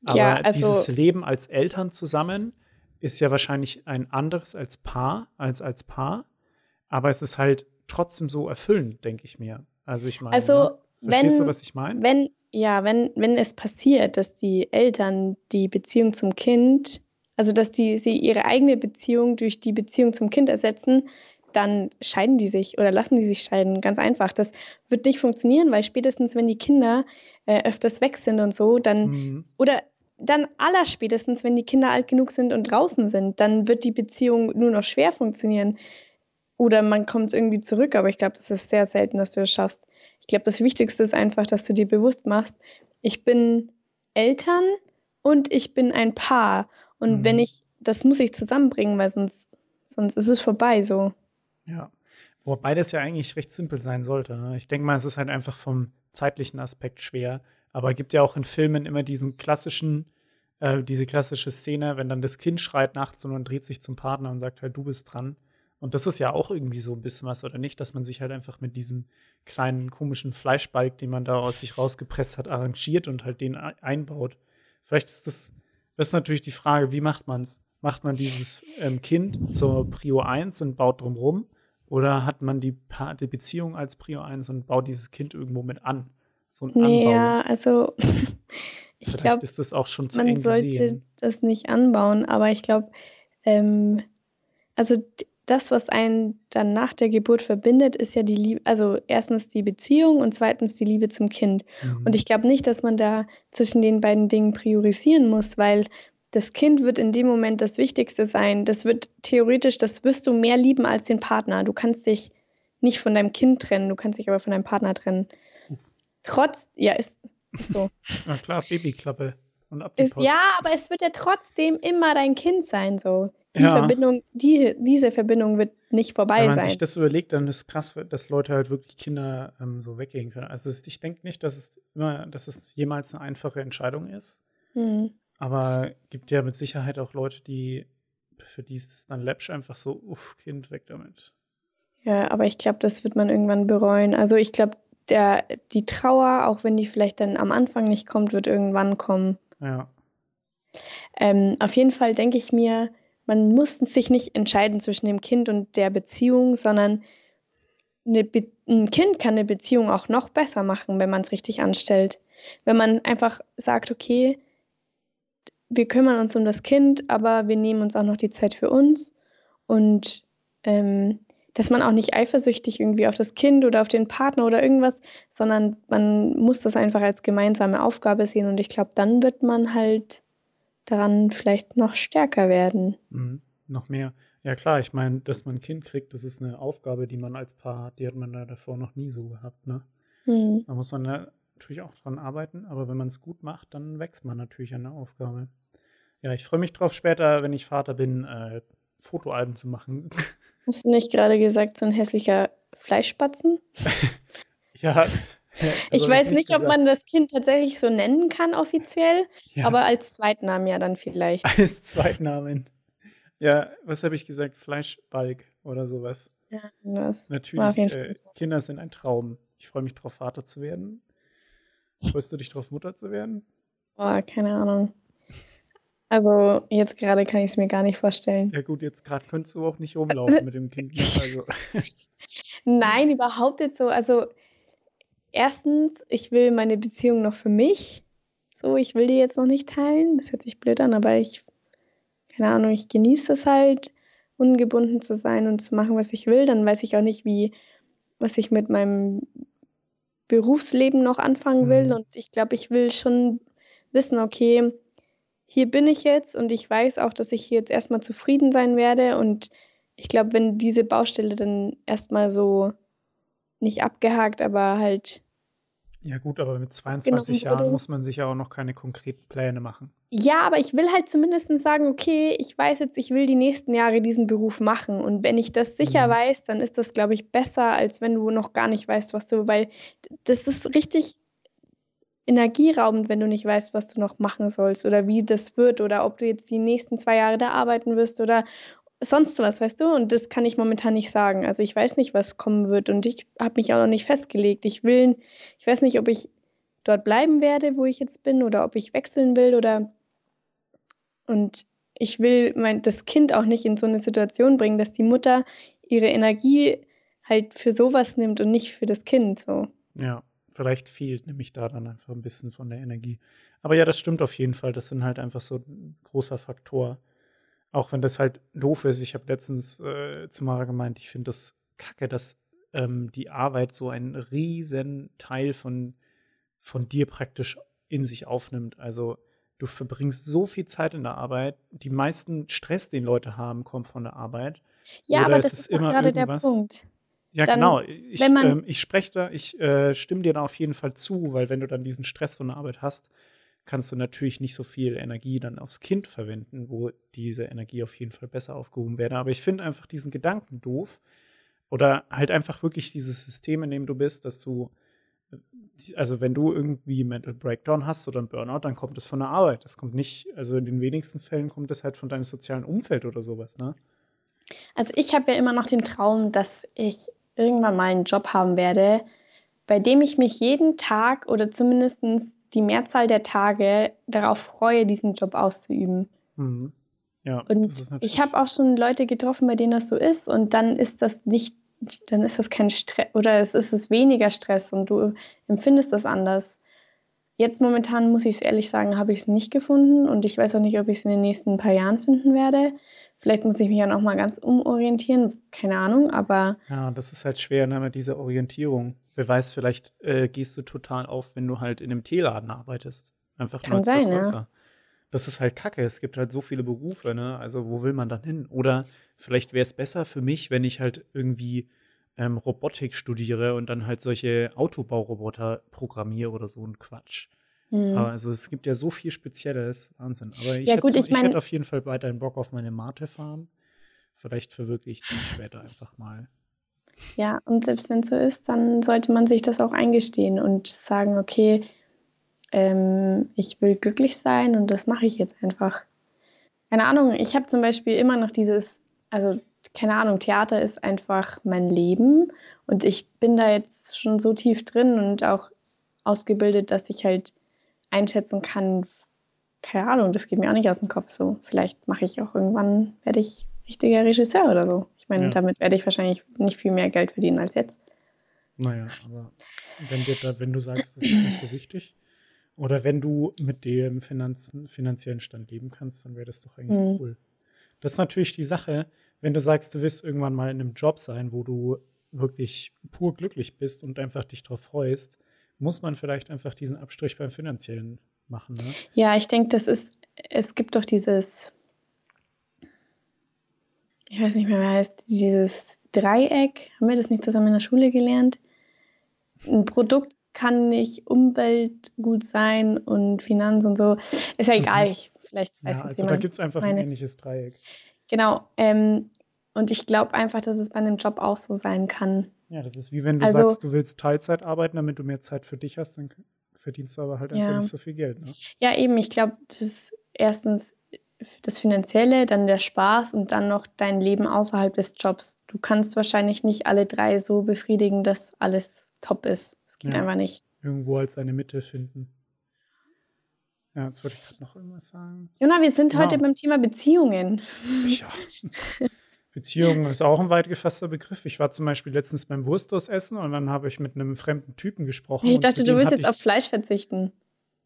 [SPEAKER 1] Aber ja, also dieses Leben als Eltern zusammen, ist ja wahrscheinlich ein anderes als Paar, als als Paar. Aber es ist halt trotzdem so erfüllend, denke ich mir. Also ich meine,
[SPEAKER 2] also,
[SPEAKER 1] ne? verstehst
[SPEAKER 2] wenn,
[SPEAKER 1] du, was ich meine?
[SPEAKER 2] Wenn, ja, wenn, wenn es passiert, dass die Eltern die Beziehung zum Kind, also dass die, sie ihre eigene Beziehung durch die Beziehung zum Kind ersetzen, dann scheiden die sich oder lassen die sich scheiden. Ganz einfach. Das wird nicht funktionieren, weil spätestens, wenn die Kinder äh, öfters weg sind und so, dann mhm. oder dann allerspätestens, wenn die Kinder alt genug sind und draußen sind, dann wird die Beziehung nur noch schwer funktionieren. oder man kommt irgendwie zurück, aber ich glaube, das ist sehr selten, dass du es schaffst. Ich glaube, das Wichtigste ist einfach, dass du dir bewusst machst, ich bin Eltern und ich bin ein Paar. Und mhm. wenn ich, das muss ich zusammenbringen, weil sonst, sonst ist es vorbei so.
[SPEAKER 1] Ja. Wobei das ja eigentlich recht simpel sein sollte. Ne? Ich denke mal, es ist halt einfach vom zeitlichen Aspekt schwer. Aber es gibt ja auch in Filmen immer diesen klassischen, äh, diese klassische Szene, wenn dann das Kind schreit nachts und man dreht sich zum Partner und sagt halt, du bist dran. Und das ist ja auch irgendwie so ein bisschen was, oder nicht, dass man sich halt einfach mit diesem kleinen komischen Fleischbalg, den man da aus sich rausgepresst hat, arrangiert und halt den einbaut. Vielleicht ist das, das ist natürlich die Frage, wie macht man es? Macht man dieses ähm, Kind zur Prio 1 und baut drumrum? Oder hat man die, pa die Beziehung als Prio 1 und baut dieses Kind irgendwo mit an?
[SPEAKER 2] So ein Anbau. Ja, also
[SPEAKER 1] ich glaube, ist das auch schon zu man
[SPEAKER 2] sollte
[SPEAKER 1] gesehen.
[SPEAKER 2] das nicht anbauen, aber ich glaube, ähm, also das, was einen dann nach der Geburt verbindet, ist ja die Liebe, also erstens die Beziehung und zweitens die Liebe zum Kind. Mhm. Und ich glaube nicht, dass man da zwischen den beiden Dingen priorisieren muss, weil das Kind wird in dem Moment das Wichtigste sein. Das wird theoretisch, das wirst du mehr lieben als den Partner. Du kannst dich nicht von deinem Kind trennen, du kannst dich aber von deinem Partner trennen. Trotz, ja, ist, ist so.
[SPEAKER 1] Na klar, Babyklappe. Und ab
[SPEAKER 2] ist, ja, aber es wird ja trotzdem immer dein Kind sein, so. Die ja. Verbindung, die, diese Verbindung wird nicht vorbei sein. Wenn man
[SPEAKER 1] sein. sich das überlegt, dann ist es krass, dass Leute halt wirklich Kinder ähm, so weggehen können. Also es, ich denke nicht, dass es immer, dass es jemals eine einfache Entscheidung ist. Mhm. Aber gibt ja mit Sicherheit auch Leute, die für die ist es dann läppsch einfach so, uff, Kind, weg damit.
[SPEAKER 2] Ja, aber ich glaube, das wird man irgendwann bereuen. Also ich glaube, der, die Trauer, auch wenn die vielleicht dann am Anfang nicht kommt, wird irgendwann kommen.
[SPEAKER 1] Ja.
[SPEAKER 2] Ähm, auf jeden Fall denke ich mir, man muss sich nicht entscheiden zwischen dem Kind und der Beziehung, sondern ein Kind kann eine Beziehung auch noch besser machen, wenn man es richtig anstellt. Wenn man einfach sagt, okay, wir kümmern uns um das Kind, aber wir nehmen uns auch noch die Zeit für uns und ähm, dass man auch nicht eifersüchtig irgendwie auf das Kind oder auf den Partner oder irgendwas, sondern man muss das einfach als gemeinsame Aufgabe sehen und ich glaube, dann wird man halt daran vielleicht noch stärker werden.
[SPEAKER 1] Mhm. Noch mehr. Ja klar, ich meine, dass man ein Kind kriegt, das ist eine Aufgabe, die man als Paar hat, die hat man da davor noch nie so gehabt, ne? Mhm. Da muss man natürlich auch dran arbeiten, aber wenn man es gut macht, dann wächst man natürlich an der Aufgabe. Ja, ich freue mich drauf, später, wenn ich Vater bin, äh, Fotoalben zu machen.
[SPEAKER 2] Hast du nicht gerade gesagt, so ein hässlicher Fleischspatzen?
[SPEAKER 1] ja,
[SPEAKER 2] ich weiß nicht, ob man das Kind tatsächlich so nennen kann offiziell, ja. aber als Zweitnamen ja dann vielleicht.
[SPEAKER 1] Als Zweitnamen. Ja, was habe ich gesagt? Fleischbalg oder sowas.
[SPEAKER 2] Ja, das
[SPEAKER 1] Natürlich, äh, Kinder sind ein Traum. Ich freue mich drauf, Vater zu werden. Freust du dich drauf, Mutter zu werden?
[SPEAKER 2] Boah, keine Ahnung. Also jetzt gerade kann ich es mir gar nicht vorstellen.
[SPEAKER 1] Ja gut, jetzt gerade könntest du auch nicht rumlaufen mit dem Kind. Ne? Also.
[SPEAKER 2] Nein, überhaupt nicht so. Also erstens, ich will meine Beziehung noch für mich. So, ich will die jetzt noch nicht teilen. Das hört sich blöd an, aber ich, keine Ahnung, ich genieße es halt, ungebunden zu sein und zu machen, was ich will. Dann weiß ich auch nicht, wie, was ich mit meinem Berufsleben noch anfangen will. Mhm. Und ich glaube, ich will schon wissen, okay, hier bin ich jetzt und ich weiß auch, dass ich hier jetzt erstmal zufrieden sein werde. Und ich glaube, wenn diese Baustelle dann erstmal so nicht abgehakt, aber halt.
[SPEAKER 1] Ja, gut, aber mit 22 Jahren muss man sich ja auch noch keine konkreten Pläne machen.
[SPEAKER 2] Ja, aber ich will halt zumindest sagen, okay, ich weiß jetzt, ich will die nächsten Jahre diesen Beruf machen. Und wenn ich das sicher mhm. weiß, dann ist das, glaube ich, besser, als wenn du noch gar nicht weißt, was du, weil das ist richtig energieraubend, wenn du nicht weißt, was du noch machen sollst oder wie das wird oder ob du jetzt die nächsten zwei Jahre da arbeiten wirst oder sonst was, weißt du? Und das kann ich momentan nicht sagen. Also ich weiß nicht, was kommen wird und ich habe mich auch noch nicht festgelegt. Ich will, ich weiß nicht, ob ich dort bleiben werde, wo ich jetzt bin oder ob ich wechseln will oder und ich will mein, das Kind auch nicht in so eine Situation bringen, dass die Mutter ihre Energie halt für sowas nimmt und nicht für das Kind so.
[SPEAKER 1] Ja, vielleicht fehlt nämlich da dann einfach ein bisschen von der Energie. Aber ja, das stimmt auf jeden Fall. Das sind halt einfach so ein großer Faktor. Auch wenn das halt doof ist. Ich habe letztens äh, zu Mara gemeint, ich finde das kacke, dass ähm, die Arbeit so einen riesen Teil von, von dir praktisch in sich aufnimmt. Also du verbringst so viel Zeit in der Arbeit. Die meisten Stress, den Leute haben, kommt von der Arbeit.
[SPEAKER 2] Ja,
[SPEAKER 1] Oder
[SPEAKER 2] aber das
[SPEAKER 1] ist
[SPEAKER 2] ist gerade der Punkt.
[SPEAKER 1] Ja,
[SPEAKER 2] Dann,
[SPEAKER 1] genau. Ich, ähm, ich spreche da, ich äh, stimme dir da auf jeden Fall zu, weil wenn du dann diesen Stress von der Arbeit hast, kannst du natürlich nicht so viel Energie dann aufs Kind verwenden, wo diese Energie auf jeden Fall besser aufgehoben wäre. Aber ich finde einfach diesen Gedanken doof. Oder halt einfach wirklich dieses System, in dem du bist, dass du, äh, also wenn du irgendwie Mental Breakdown hast oder einen Burnout, dann kommt es von der Arbeit. Das kommt nicht, also in den wenigsten Fällen kommt es halt von deinem sozialen Umfeld oder sowas, ne?
[SPEAKER 2] Also ich habe ja immer noch den Traum, dass ich irgendwann mal einen Job haben werde, bei dem ich mich jeden Tag oder zumindest die Mehrzahl der Tage darauf freue, diesen Job auszuüben.
[SPEAKER 1] Mhm. Ja,
[SPEAKER 2] Und ich habe auch schon Leute getroffen, bei denen das so ist und dann ist das nicht, dann ist das kein Stress oder es ist es weniger Stress und du empfindest das anders. Jetzt momentan muss ich es ehrlich sagen, habe ich es nicht gefunden und ich weiß auch nicht, ob ich es in den nächsten paar Jahren finden werde. Vielleicht muss ich mich ja noch mal ganz umorientieren, keine Ahnung, aber
[SPEAKER 1] Ja, das ist halt schwer, ne, mit dieser Orientierung. Wer weiß, vielleicht äh, gehst du total auf, wenn du halt in einem Teeladen arbeitest. Einfach
[SPEAKER 2] Kann
[SPEAKER 1] nur als
[SPEAKER 2] sein, ja.
[SPEAKER 1] Verkäufer. Das ist halt kacke. Es gibt halt so viele Berufe, ne? Also, wo will man dann hin? Oder vielleicht wäre es besser für mich, wenn ich halt irgendwie ähm, Robotik studiere und dann halt solche Autobauroboter programmiere oder so ein Quatsch.
[SPEAKER 2] Hm.
[SPEAKER 1] Aber also es gibt ja so viel Spezielles, Wahnsinn. Aber ich
[SPEAKER 2] Ja,
[SPEAKER 1] hätte
[SPEAKER 2] gut, ich
[SPEAKER 1] hätte
[SPEAKER 2] mein-
[SPEAKER 1] auf jeden Fall weiterhin Bock auf meine Mate-Farm. Vielleicht verwirkliche ich die später einfach mal.
[SPEAKER 2] Ja, und selbst wenn es so ist, dann sollte man sich das auch eingestehen und sagen, okay, ähm, ich will glücklich sein und das mache ich jetzt einfach. Keine Ahnung, ich habe zum Beispiel immer noch dieses, also keine Ahnung, Theater ist einfach mein Leben und ich bin da jetzt schon so tief drin und auch ausgebildet, dass ich halt einschätzen kann, keine Ahnung, das geht mir auch nicht aus dem Kopf so. Vielleicht mache ich auch irgendwann, werde ich richtiger Regisseur oder so. Ich meine,
[SPEAKER 1] Ja.
[SPEAKER 2] damit werde ich wahrscheinlich nicht viel mehr Geld verdienen als jetzt.
[SPEAKER 1] Naja, aber wenn, dir da, wenn du sagst, das ist nicht so wichtig, oder wenn du mit dem Finanzen, finanziellen Stand leben kannst, dann wäre das doch eigentlich
[SPEAKER 2] Mhm.
[SPEAKER 1] cool. Das ist natürlich die Sache, wenn du sagst, du willst irgendwann mal in einem Job sein, wo du wirklich pur glücklich bist und einfach dich drauf freust, muss man vielleicht einfach diesen Abstrich beim Finanziellen machen. Ne?
[SPEAKER 2] Ja, ich denke, das ist, es gibt doch dieses, ich weiß nicht mehr, wie heißt, dieses Dreieck. Haben wir das nicht zusammen in der Schule gelernt? Ein Produkt kann nicht umweltgut sein und Finanz und so. Ist ja egal,
[SPEAKER 1] Mhm.
[SPEAKER 2] ich, vielleicht weiß
[SPEAKER 1] Ja, also da
[SPEAKER 2] jemand,
[SPEAKER 1] gibt es einfach ein ähnliches Dreieck.
[SPEAKER 2] Genau. Ähm, und ich glaube einfach, dass es bei einem Job auch so sein kann.
[SPEAKER 1] Ja, das ist wie wenn du
[SPEAKER 2] Also-
[SPEAKER 1] sagst, du willst Teilzeit arbeiten, damit du mehr Zeit für dich hast, dann verdienst du aber halt einfach
[SPEAKER 2] Ja.
[SPEAKER 1] nicht so viel Geld. Ne?
[SPEAKER 2] Ja, eben, ich glaube, das ist erstens das Finanzielle, dann der Spaß und dann noch dein Leben außerhalb des Jobs. Du kannst wahrscheinlich nicht alle drei so befriedigen, dass alles top ist. Das geht
[SPEAKER 1] Ja.
[SPEAKER 2] einfach nicht.
[SPEAKER 1] Irgendwo als eine Mitte finden. Ja, jetzt wollte ich noch irgendwas sagen.
[SPEAKER 2] Jona, wir sind
[SPEAKER 1] Genau.
[SPEAKER 2] heute beim Thema Beziehungen.
[SPEAKER 1] Ja. Beziehung ist auch ein weit gefasster Begriff. Ich war zum Beispiel letztens beim Wurstdos essen und dann habe ich mit einem fremden Typen gesprochen.
[SPEAKER 2] Ich dachte, du willst jetzt auf Fleisch verzichten.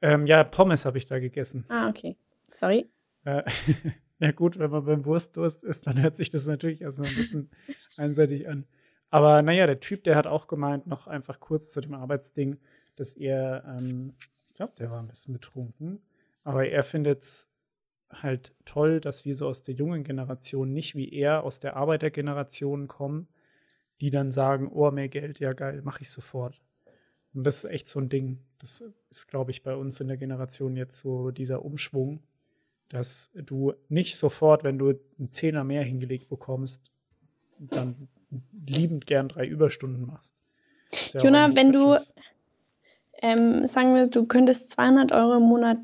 [SPEAKER 1] ich, ähm, Ja, Pommes habe ich da gegessen.
[SPEAKER 2] Ah, okay. Sorry.
[SPEAKER 1] Äh, ja, gut, wenn man beim Wurstdurst ist, dann hört sich das natürlich erstmal ein bisschen einseitig an. Aber naja, der Typ, der hat auch gemeint, noch einfach kurz zu dem Arbeitsding, dass er, ähm, ich glaube, der war ein bisschen betrunken, aber er findet es halt toll, dass wir so aus der jungen Generation nicht wie er aus der Arbeitergeneration kommen, die dann sagen, oh, mehr Geld, ja geil, mache ich sofort. Und das ist echt so ein Ding. Das ist, glaube ich, bei uns in der Generation jetzt so dieser Umschwung, dass du nicht sofort, wenn du einen Zehner mehr hingelegt bekommst, dann liebend gern drei Überstunden machst. Ja
[SPEAKER 2] Jona,
[SPEAKER 1] eigentlich
[SPEAKER 2] wenn du-. Ähm, sagen wir, du könntest 200 Euro im Monat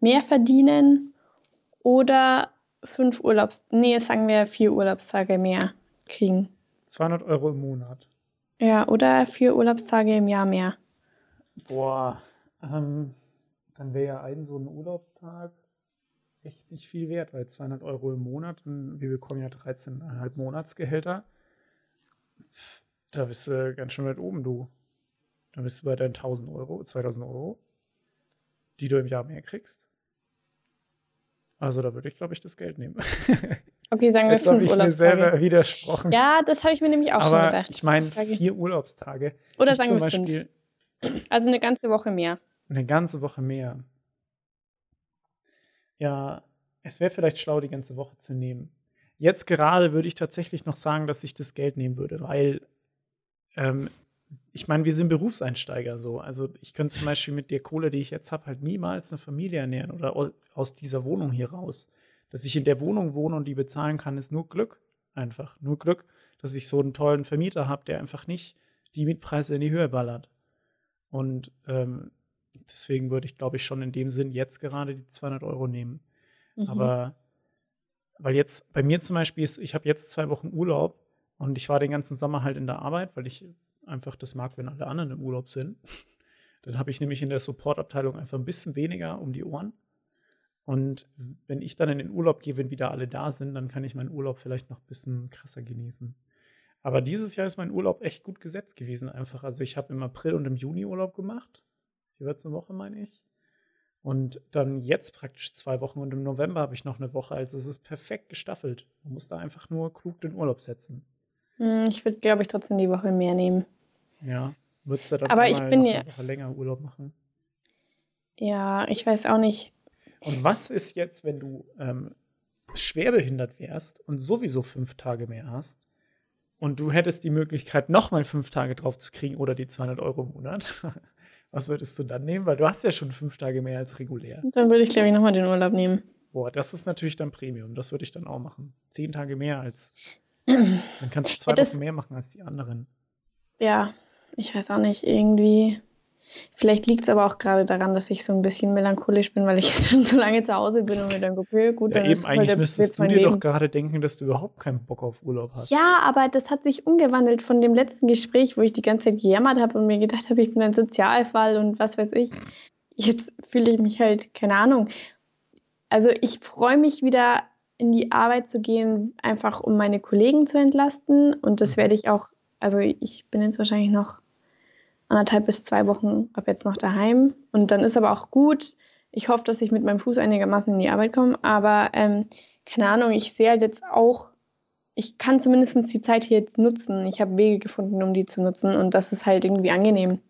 [SPEAKER 2] mehr verdienen oder fünf Urlaubs, nee, sagen wir vier Urlaubstage mehr kriegen.
[SPEAKER 1] 200 Euro im Monat.
[SPEAKER 2] Ja, oder vier Urlaubstage im Jahr mehr.
[SPEAKER 1] Boah, ähm, dann wäre ja ein so ein Urlaubstag echt nicht viel wert, weil 200 Euro im Monat, und wir bekommen ja 13,5 Monatsgehälter. Da bist du ganz schön weit oben, du. Da bist du bei deinen 1000 Euro, 2000 Euro, die du im Jahr mehr kriegst. Also da würde ich, glaube ich, das Geld nehmen.
[SPEAKER 2] Okay, sagen wir
[SPEAKER 1] Jetzt habe
[SPEAKER 2] fünf
[SPEAKER 1] ich mir selber
[SPEAKER 2] Urlaubstage.
[SPEAKER 1] widersprochen.
[SPEAKER 2] Ja, das habe ich mir nämlich auch schon
[SPEAKER 1] Aber
[SPEAKER 2] gedacht.
[SPEAKER 1] ich meine, vier Urlaubstage.
[SPEAKER 2] Oder
[SPEAKER 1] ich
[SPEAKER 2] sagen wir fünf.
[SPEAKER 1] Beispiel
[SPEAKER 2] Also eine ganze Woche mehr.
[SPEAKER 1] eine ganze Woche mehr. ja, es wäre vielleicht schlau, die ganze Woche zu nehmen. Jetzt gerade würde ich tatsächlich noch sagen, dass ich das Geld nehmen würde, weil ähm, ich meine, wir sind Berufseinsteiger so. Also ich könnte zum Beispiel mit der Kohle, die ich jetzt habe, halt niemals eine Familie ernähren oder aus dieser Wohnung hier raus. Dass ich in der Wohnung wohne und die bezahlen kann, ist nur Glück. Einfach. Nur Glück, dass ich so einen tollen Vermieter habe, der einfach nicht die Mietpreise in die Höhe ballert. Und ähm, deswegen würde ich, glaube ich, schon in dem Sinn jetzt gerade die 200 Euro nehmen. Mhm. Aber weil jetzt bei mir zum Beispiel ist, ich habe jetzt zwei Wochen Urlaub und ich war den ganzen Sommer halt in der Arbeit, weil ich einfach das mag, wenn alle anderen im Urlaub sind. Dann habe ich nämlich in der Supportabteilung einfach ein bisschen weniger um die Ohren. Und wenn ich dann in den Urlaub gehe, wenn wieder alle da sind, dann kann ich meinen Urlaub vielleicht noch ein bisschen krasser genießen. Aber dieses Jahr ist mein Urlaub echt gut gesetzt gewesen, einfach. Also ich habe im April und im Juni Urlaub gemacht. Jeweils eine Woche, meine ich. Und dann jetzt praktisch zwei Wochen und im November habe ich noch eine Woche. Also es ist perfekt gestaffelt. Man muss da einfach nur klug den Urlaub setzen.
[SPEAKER 2] Hm, ich würde, glaube ich, trotzdem die Woche mehr nehmen.
[SPEAKER 1] Ja, würdest du dann
[SPEAKER 2] Aber ich bin ja.
[SPEAKER 1] länger Urlaub machen?
[SPEAKER 2] Ja, ich weiß auch nicht.
[SPEAKER 1] Und was ist jetzt, wenn du ähm, schwerbehindert wärst und sowieso fünf Tage mehr hast und du hättest die Möglichkeit, nochmal fünf Tage drauf zu kriegen oder die 200 Euro im Monat? Was würdest du dann nehmen? Weil du hast ja schon fünf Tage mehr als regulär.
[SPEAKER 2] Dann würde ich, glaube ich, nochmal den Urlaub nehmen.
[SPEAKER 1] Boah, das ist natürlich dann Premium. Das würde ich dann auch machen. Zehn Tage mehr als. Dann kannst du zwei ja, Wochen mehr machen als die anderen.
[SPEAKER 2] Ja, ich weiß auch nicht. Irgendwie. Vielleicht liegt es aber auch gerade daran, dass ich so ein bisschen melancholisch bin, weil ich jetzt schon so lange zu Hause bin und mir dann gucke, gut,
[SPEAKER 1] ja,
[SPEAKER 2] dann
[SPEAKER 1] eben, eigentlich müsstest du dir Leben. doch gerade denken, dass du überhaupt keinen Bock auf Urlaub hast.
[SPEAKER 2] Ja, aber das hat sich umgewandelt von dem letzten Gespräch, wo ich die ganze Zeit gejammert habe und mir gedacht habe, ich bin ein Sozialfall und was weiß ich. Jetzt fühle ich mich halt, keine Ahnung. Also ich freue mich wieder in die Arbeit zu gehen, einfach um meine Kollegen zu entlasten und das mhm. werde ich auch, also ich bin jetzt wahrscheinlich noch anderthalb bis zwei Wochen ab jetzt noch daheim. Und dann ist aber auch gut. Ich hoffe, dass ich mit meinem Fuß einigermaßen in die Arbeit komme. Aber ähm, keine Ahnung, ich sehe halt jetzt auch, ich kann zumindest die Zeit hier jetzt nutzen. Ich habe Wege gefunden, um die zu nutzen. Und das ist halt irgendwie angenehm.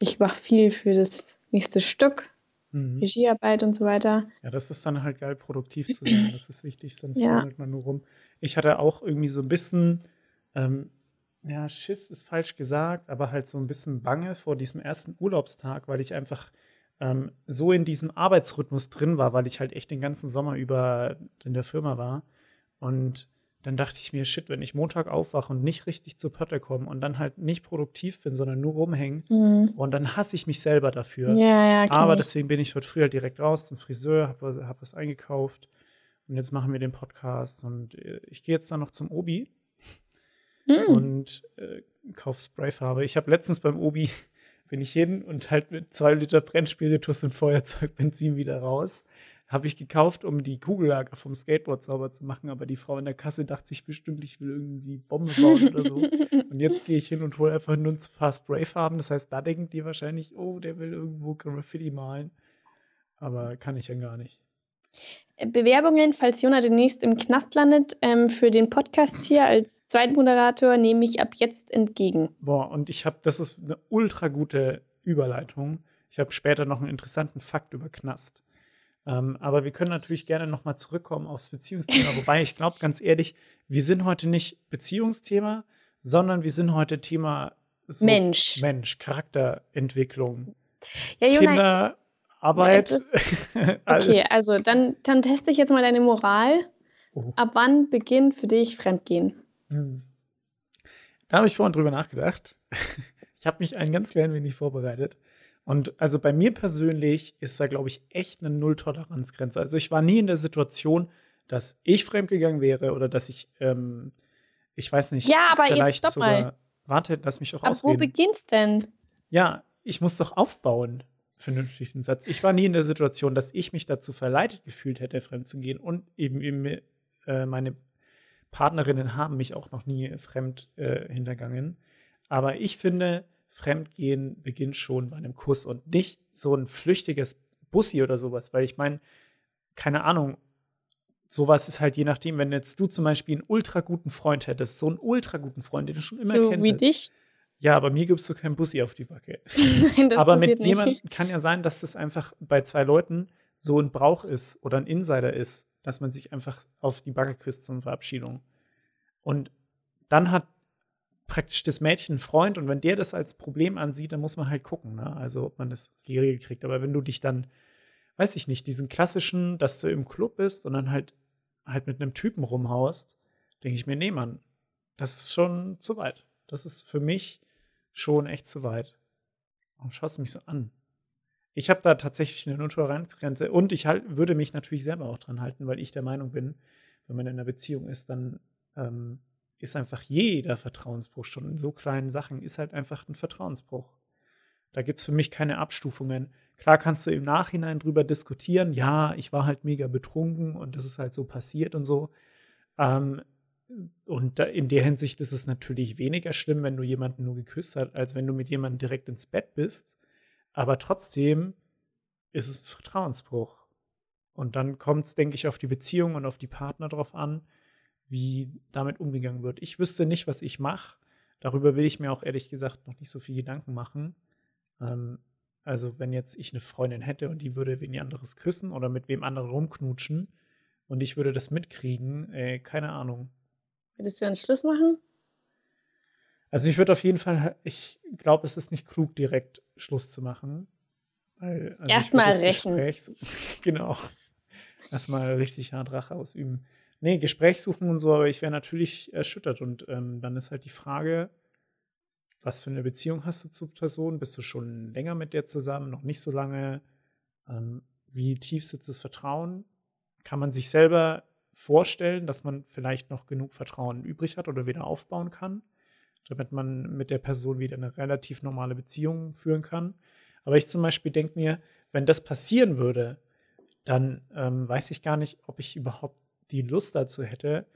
[SPEAKER 2] Ich mache viel für das nächste Stück. Mhm. Regiearbeit und so weiter.
[SPEAKER 1] Ja, das ist dann halt geil, produktiv zu sein. Das ist wichtig, sonst ja. man nur rum. Ich hatte auch irgendwie so ein bisschen ähm, ja, Schiss ist falsch gesagt, aber halt so ein bisschen Bange vor diesem ersten Urlaubstag, weil ich einfach ähm, so in diesem Arbeitsrhythmus drin war, weil ich halt echt den ganzen Sommer über in der Firma war. Und dann dachte ich mir, shit, wenn ich Montag aufwache und nicht richtig zur Pötte komme und dann halt nicht produktiv bin, sondern nur rumhängen, mhm. und dann hasse ich mich selber dafür.
[SPEAKER 2] Ja, ja,
[SPEAKER 1] Aber deswegen bin ich heute früh halt direkt raus zum Friseur, habe hab was eingekauft und jetzt machen wir den Podcast und äh, ich gehe jetzt dann noch zum Obi mm. und äh, kauf Sprayfarbe. Ich habe letztens beim Obi bin ich hin und halt mit zwei Liter Brennspiritus und Feuerzeug Benzin wieder raus. Habe ich gekauft, um die Kugellager vom Skateboard sauber zu machen, aber die Frau in der Kasse dachte sich bestimmt, ich will irgendwie Bombe bauen oder so. Und jetzt gehe ich hin und hole einfach nur ein paar Sprayfarben. Das heißt, da denken die wahrscheinlich, oh, der will irgendwo Graffiti malen. Aber kann ich ja gar nicht.
[SPEAKER 2] Bewerbungen, falls Jona demnächst im Knast landet, ähm, für den Podcast hier als Zweitmoderator nehme ich ab jetzt entgegen.
[SPEAKER 1] Boah, und ich habe, das ist eine ultra gute Überleitung. Ich habe später noch einen interessanten Fakt über Knast. Ähm, aber wir können natürlich gerne nochmal zurückkommen aufs Beziehungsthema. Wobei ich glaube, ganz ehrlich, wir sind heute nicht Beziehungsthema, sondern wir sind heute Thema
[SPEAKER 2] so Mensch.
[SPEAKER 1] Mensch, Charakterentwicklung.
[SPEAKER 2] Ja, Jona,
[SPEAKER 1] Kinder Arbeit.
[SPEAKER 2] okay, also dann, dann teste ich jetzt mal deine Moral. Oh. Ab wann beginnt für dich Fremdgehen? Hm.
[SPEAKER 1] Da habe ich vorhin drüber nachgedacht. Ich habe mich ein ganz klein wenig vorbereitet. Und also bei mir persönlich ist da, glaube ich, echt eine Null-Toleranz-Grenze. Also ich war nie in der Situation, dass ich fremdgegangen wäre oder dass ich, ähm, ich weiß nicht,
[SPEAKER 2] ja, aber vielleicht jetzt stopp sogar, mal.
[SPEAKER 1] Warte, lass mich auch
[SPEAKER 2] Aber
[SPEAKER 1] ausreden.
[SPEAKER 2] wo beginnst denn?
[SPEAKER 1] Ja, ich muss doch aufbauen vernünftigen Satz. Ich war nie in der Situation, dass ich mich dazu verleitet gefühlt hätte, fremd zu gehen und eben, eben äh, meine Partnerinnen haben mich auch noch nie fremd äh, hintergangen. Aber ich finde, Fremdgehen beginnt schon bei einem Kuss und nicht so ein flüchtiges Bussi oder sowas, weil ich meine, keine Ahnung, sowas ist halt je nachdem, wenn jetzt du zum Beispiel einen ultra guten Freund hättest, so einen ultra guten Freund, den du schon immer so kennst.
[SPEAKER 2] Wie dich?
[SPEAKER 1] Ja, aber mir gibst du keinen Bussi auf die Backe. Nein, das aber mit jemandem kann ja sein, dass das einfach bei zwei Leuten so ein Brauch ist oder ein Insider ist, dass man sich einfach auf die Backe küsst zur Verabschiedung. Und dann hat praktisch das Mädchen einen Freund und wenn der das als Problem ansieht, dann muss man halt gucken, ne? also ob man das geregelt kriegt. Aber wenn du dich dann, weiß ich nicht, diesen klassischen, dass du im Club bist und dann halt halt mit einem Typen rumhaust, denke ich mir, nee, Mann, das ist schon zu weit. Das ist für mich schon echt zu weit. Warum schaust du mich so an? Ich habe da tatsächlich eine Nulltoleranzgrenze und ich halt, würde mich natürlich selber auch dran halten, weil ich der Meinung bin, wenn man in einer Beziehung ist, dann ähm, ist einfach jeder Vertrauensbruch schon in so kleinen Sachen ist halt einfach ein Vertrauensbruch. Da gibt es für mich keine Abstufungen. Klar kannst du im Nachhinein drüber diskutieren, ja, ich war halt mega betrunken und das ist halt so passiert und so. Ähm, und in der Hinsicht ist es natürlich weniger schlimm, wenn du jemanden nur geküsst hast, als wenn du mit jemandem direkt ins Bett bist aber trotzdem ist es ein Vertrauensbruch. Und dann kommt es, denke ich, auf die Beziehung und auf die Partner drauf an, wie damit umgegangen wird. Ich wüsste nicht, was ich mache. Darüber will ich mir auch ehrlich gesagt noch nicht so viel Gedanken machen. Ähm, also, wenn jetzt ich eine Freundin hätte und die würde wen anderes küssen oder mit wem anderen rumknutschen und ich würde das mitkriegen, ey, keine Ahnung.
[SPEAKER 2] Würdest du einen Schluss machen?
[SPEAKER 1] Also ich würde auf jeden Fall, ich glaube, es ist nicht klug, direkt Schluss zu machen.
[SPEAKER 2] Also Erstmal rächen.
[SPEAKER 1] So, genau. Erstmal richtig hart Rache ausüben. Nee, Gespräch suchen und so, aber ich wäre natürlich erschüttert. Und ähm, dann ist halt die Frage, was für eine Beziehung hast du zur Person? Bist du schon länger mit der zusammen, noch nicht so lange? Ähm, wie tief sitzt das Vertrauen? Kann man sich selber vorstellen, dass man vielleicht noch genug Vertrauen übrig hat oder wieder aufbauen kann? damit man mit der Person wieder eine relativ normale Beziehung führen kann. Aber ich zum Beispiel denke mir, wenn das passieren würde, dann ähm, weiß ich gar nicht, ob ich überhaupt die Lust dazu hätte,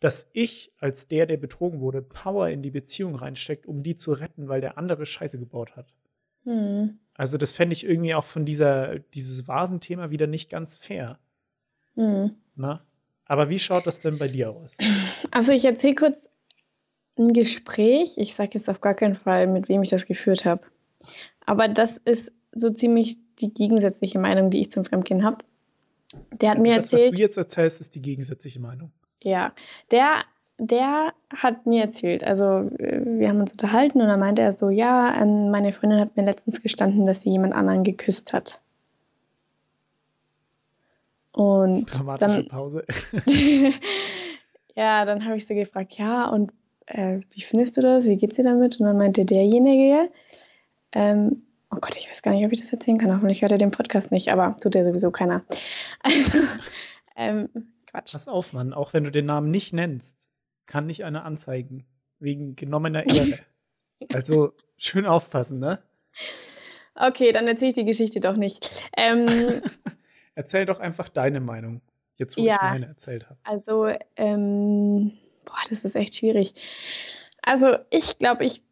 [SPEAKER 1] dass ich als der, der betrogen wurde, Power in die Beziehung reinsteckt, um die zu retten, weil der andere Scheiße gebaut hat. Mhm. Also das fände ich irgendwie auch von dieser, dieses Vasenthema wieder nicht ganz fair. Mhm. Na? Aber wie schaut das denn bei dir aus?
[SPEAKER 2] Also ich erzähle kurz ein Gespräch. Ich sage jetzt auf gar keinen Fall, mit wem ich das geführt habe. Aber das ist so ziemlich die gegensätzliche Meinung, die ich zum Fremdgehen habe. Der hat also mir das, erzählt.
[SPEAKER 1] Was du jetzt erzählst, ist die gegensätzliche Meinung.
[SPEAKER 2] Ja, der, der hat mir erzählt, also wir haben uns unterhalten und dann meinte er so, ja, ähm, meine Freundin hat mir letztens gestanden, dass sie jemand anderen geküsst hat. Und
[SPEAKER 1] Dramatische dann, Pause.
[SPEAKER 2] ja, dann habe ich sie gefragt, ja, und äh, wie findest du das? Wie geht's dir damit? Und dann meinte derjenige, ähm, oh Gott, ich weiß gar nicht, ob ich das erzählen kann. Hoffentlich hört er den Podcast nicht, aber tut ja sowieso keiner. Also, ähm, Quatsch.
[SPEAKER 1] Pass auf, Mann, auch wenn du den Namen nicht nennst, kann nicht einer anzeigen. Wegen genommener Ehre. also, schön aufpassen, ne?
[SPEAKER 2] Okay, dann erzähle ich die Geschichte doch nicht. Ähm,
[SPEAKER 1] Erzähl doch einfach deine Meinung, jetzt wo ja, ich meine erzählt habe.
[SPEAKER 2] Also, ähm, Boah, das ist echt schwierig. Also ich glaube, ich.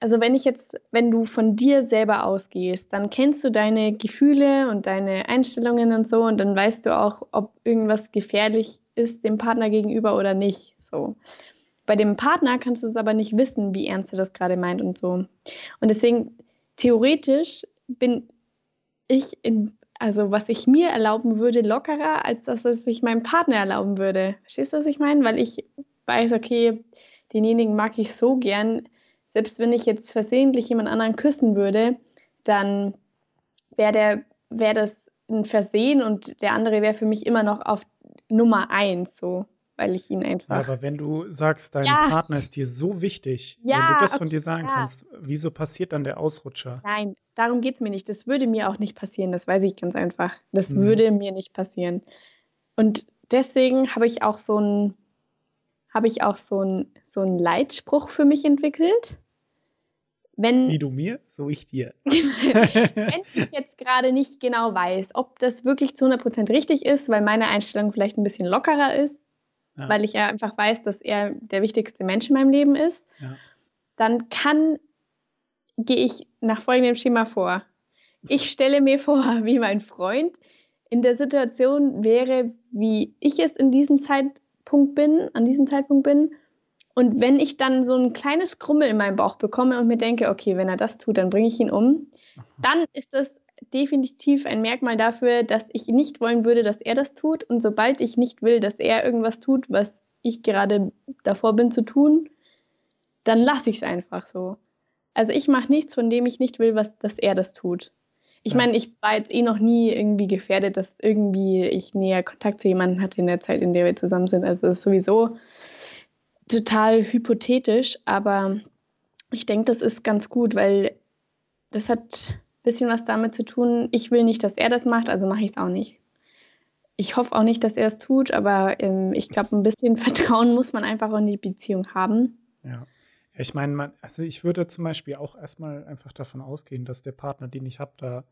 [SPEAKER 2] Also wenn ich jetzt, wenn du von dir selber ausgehst, dann kennst du deine Gefühle und deine Einstellungen und so und dann weißt du auch, ob irgendwas gefährlich ist dem Partner gegenüber oder nicht. So. Bei dem Partner kannst du es aber nicht wissen, wie ernst er das gerade meint und so. Und deswegen, theoretisch bin ich in also was ich mir erlauben würde, lockerer, als dass es sich meinem Partner erlauben würde. Verstehst du, was ich meine? Weil ich weiß, okay, denjenigen mag ich so gern. Selbst wenn ich jetzt versehentlich jemand anderen küssen würde, dann wäre wär das ein Versehen und der andere wäre für mich immer noch auf Nummer eins so weil ich ihn einfach.
[SPEAKER 1] aber wenn du sagst, dein ja. Partner ist dir so wichtig, ja, wenn du das okay, von dir sagen ja. kannst, wieso passiert dann der Ausrutscher?
[SPEAKER 2] Nein, darum geht es mir nicht. Das würde mir auch nicht passieren, das weiß ich ganz einfach. Das hm. würde mir nicht passieren. Und deswegen habe ich auch so ein, habe ich auch so ein, so einen Leitspruch für mich entwickelt. Wenn,
[SPEAKER 1] Wie du mir, so ich dir.
[SPEAKER 2] wenn ich jetzt gerade nicht genau weiß, ob das wirklich zu 100% richtig ist, weil meine Einstellung vielleicht ein bisschen lockerer ist, ja. weil ich ja einfach weiß, dass er der wichtigste Mensch in meinem Leben ist, ja. dann kann, gehe ich nach folgendem Schema vor. Ich stelle mir vor, wie mein Freund in der Situation wäre, wie ich es in diesem Zeitpunkt bin, an diesem Zeitpunkt bin. Und wenn ich dann so ein kleines Krummel in meinem Bauch bekomme und mir denke, okay, wenn er das tut, dann bringe ich ihn um, dann ist das definitiv ein Merkmal dafür, dass ich nicht wollen würde, dass er das tut. Und sobald ich nicht will, dass er irgendwas tut, was ich gerade davor bin zu tun, dann lasse ich es einfach so. Also ich mache nichts, von dem ich nicht will, was, dass er das tut. Ich ja. meine, ich war jetzt eh noch nie irgendwie gefährdet, dass irgendwie ich näher Kontakt zu jemandem hatte in der Zeit, in der wir zusammen sind. Also es ist sowieso total hypothetisch, aber ich denke, das ist ganz gut, weil das hat bisschen was damit zu tun. Ich will nicht, dass er das macht, also mache ich es auch nicht. Ich hoffe auch nicht, dass er es tut, aber ähm, ich glaube, ein bisschen Vertrauen muss man einfach in die Beziehung haben.
[SPEAKER 1] Ja. Ich meine, also ich würde zum Beispiel auch erstmal einfach davon ausgehen, dass der Partner, den ich habe, da,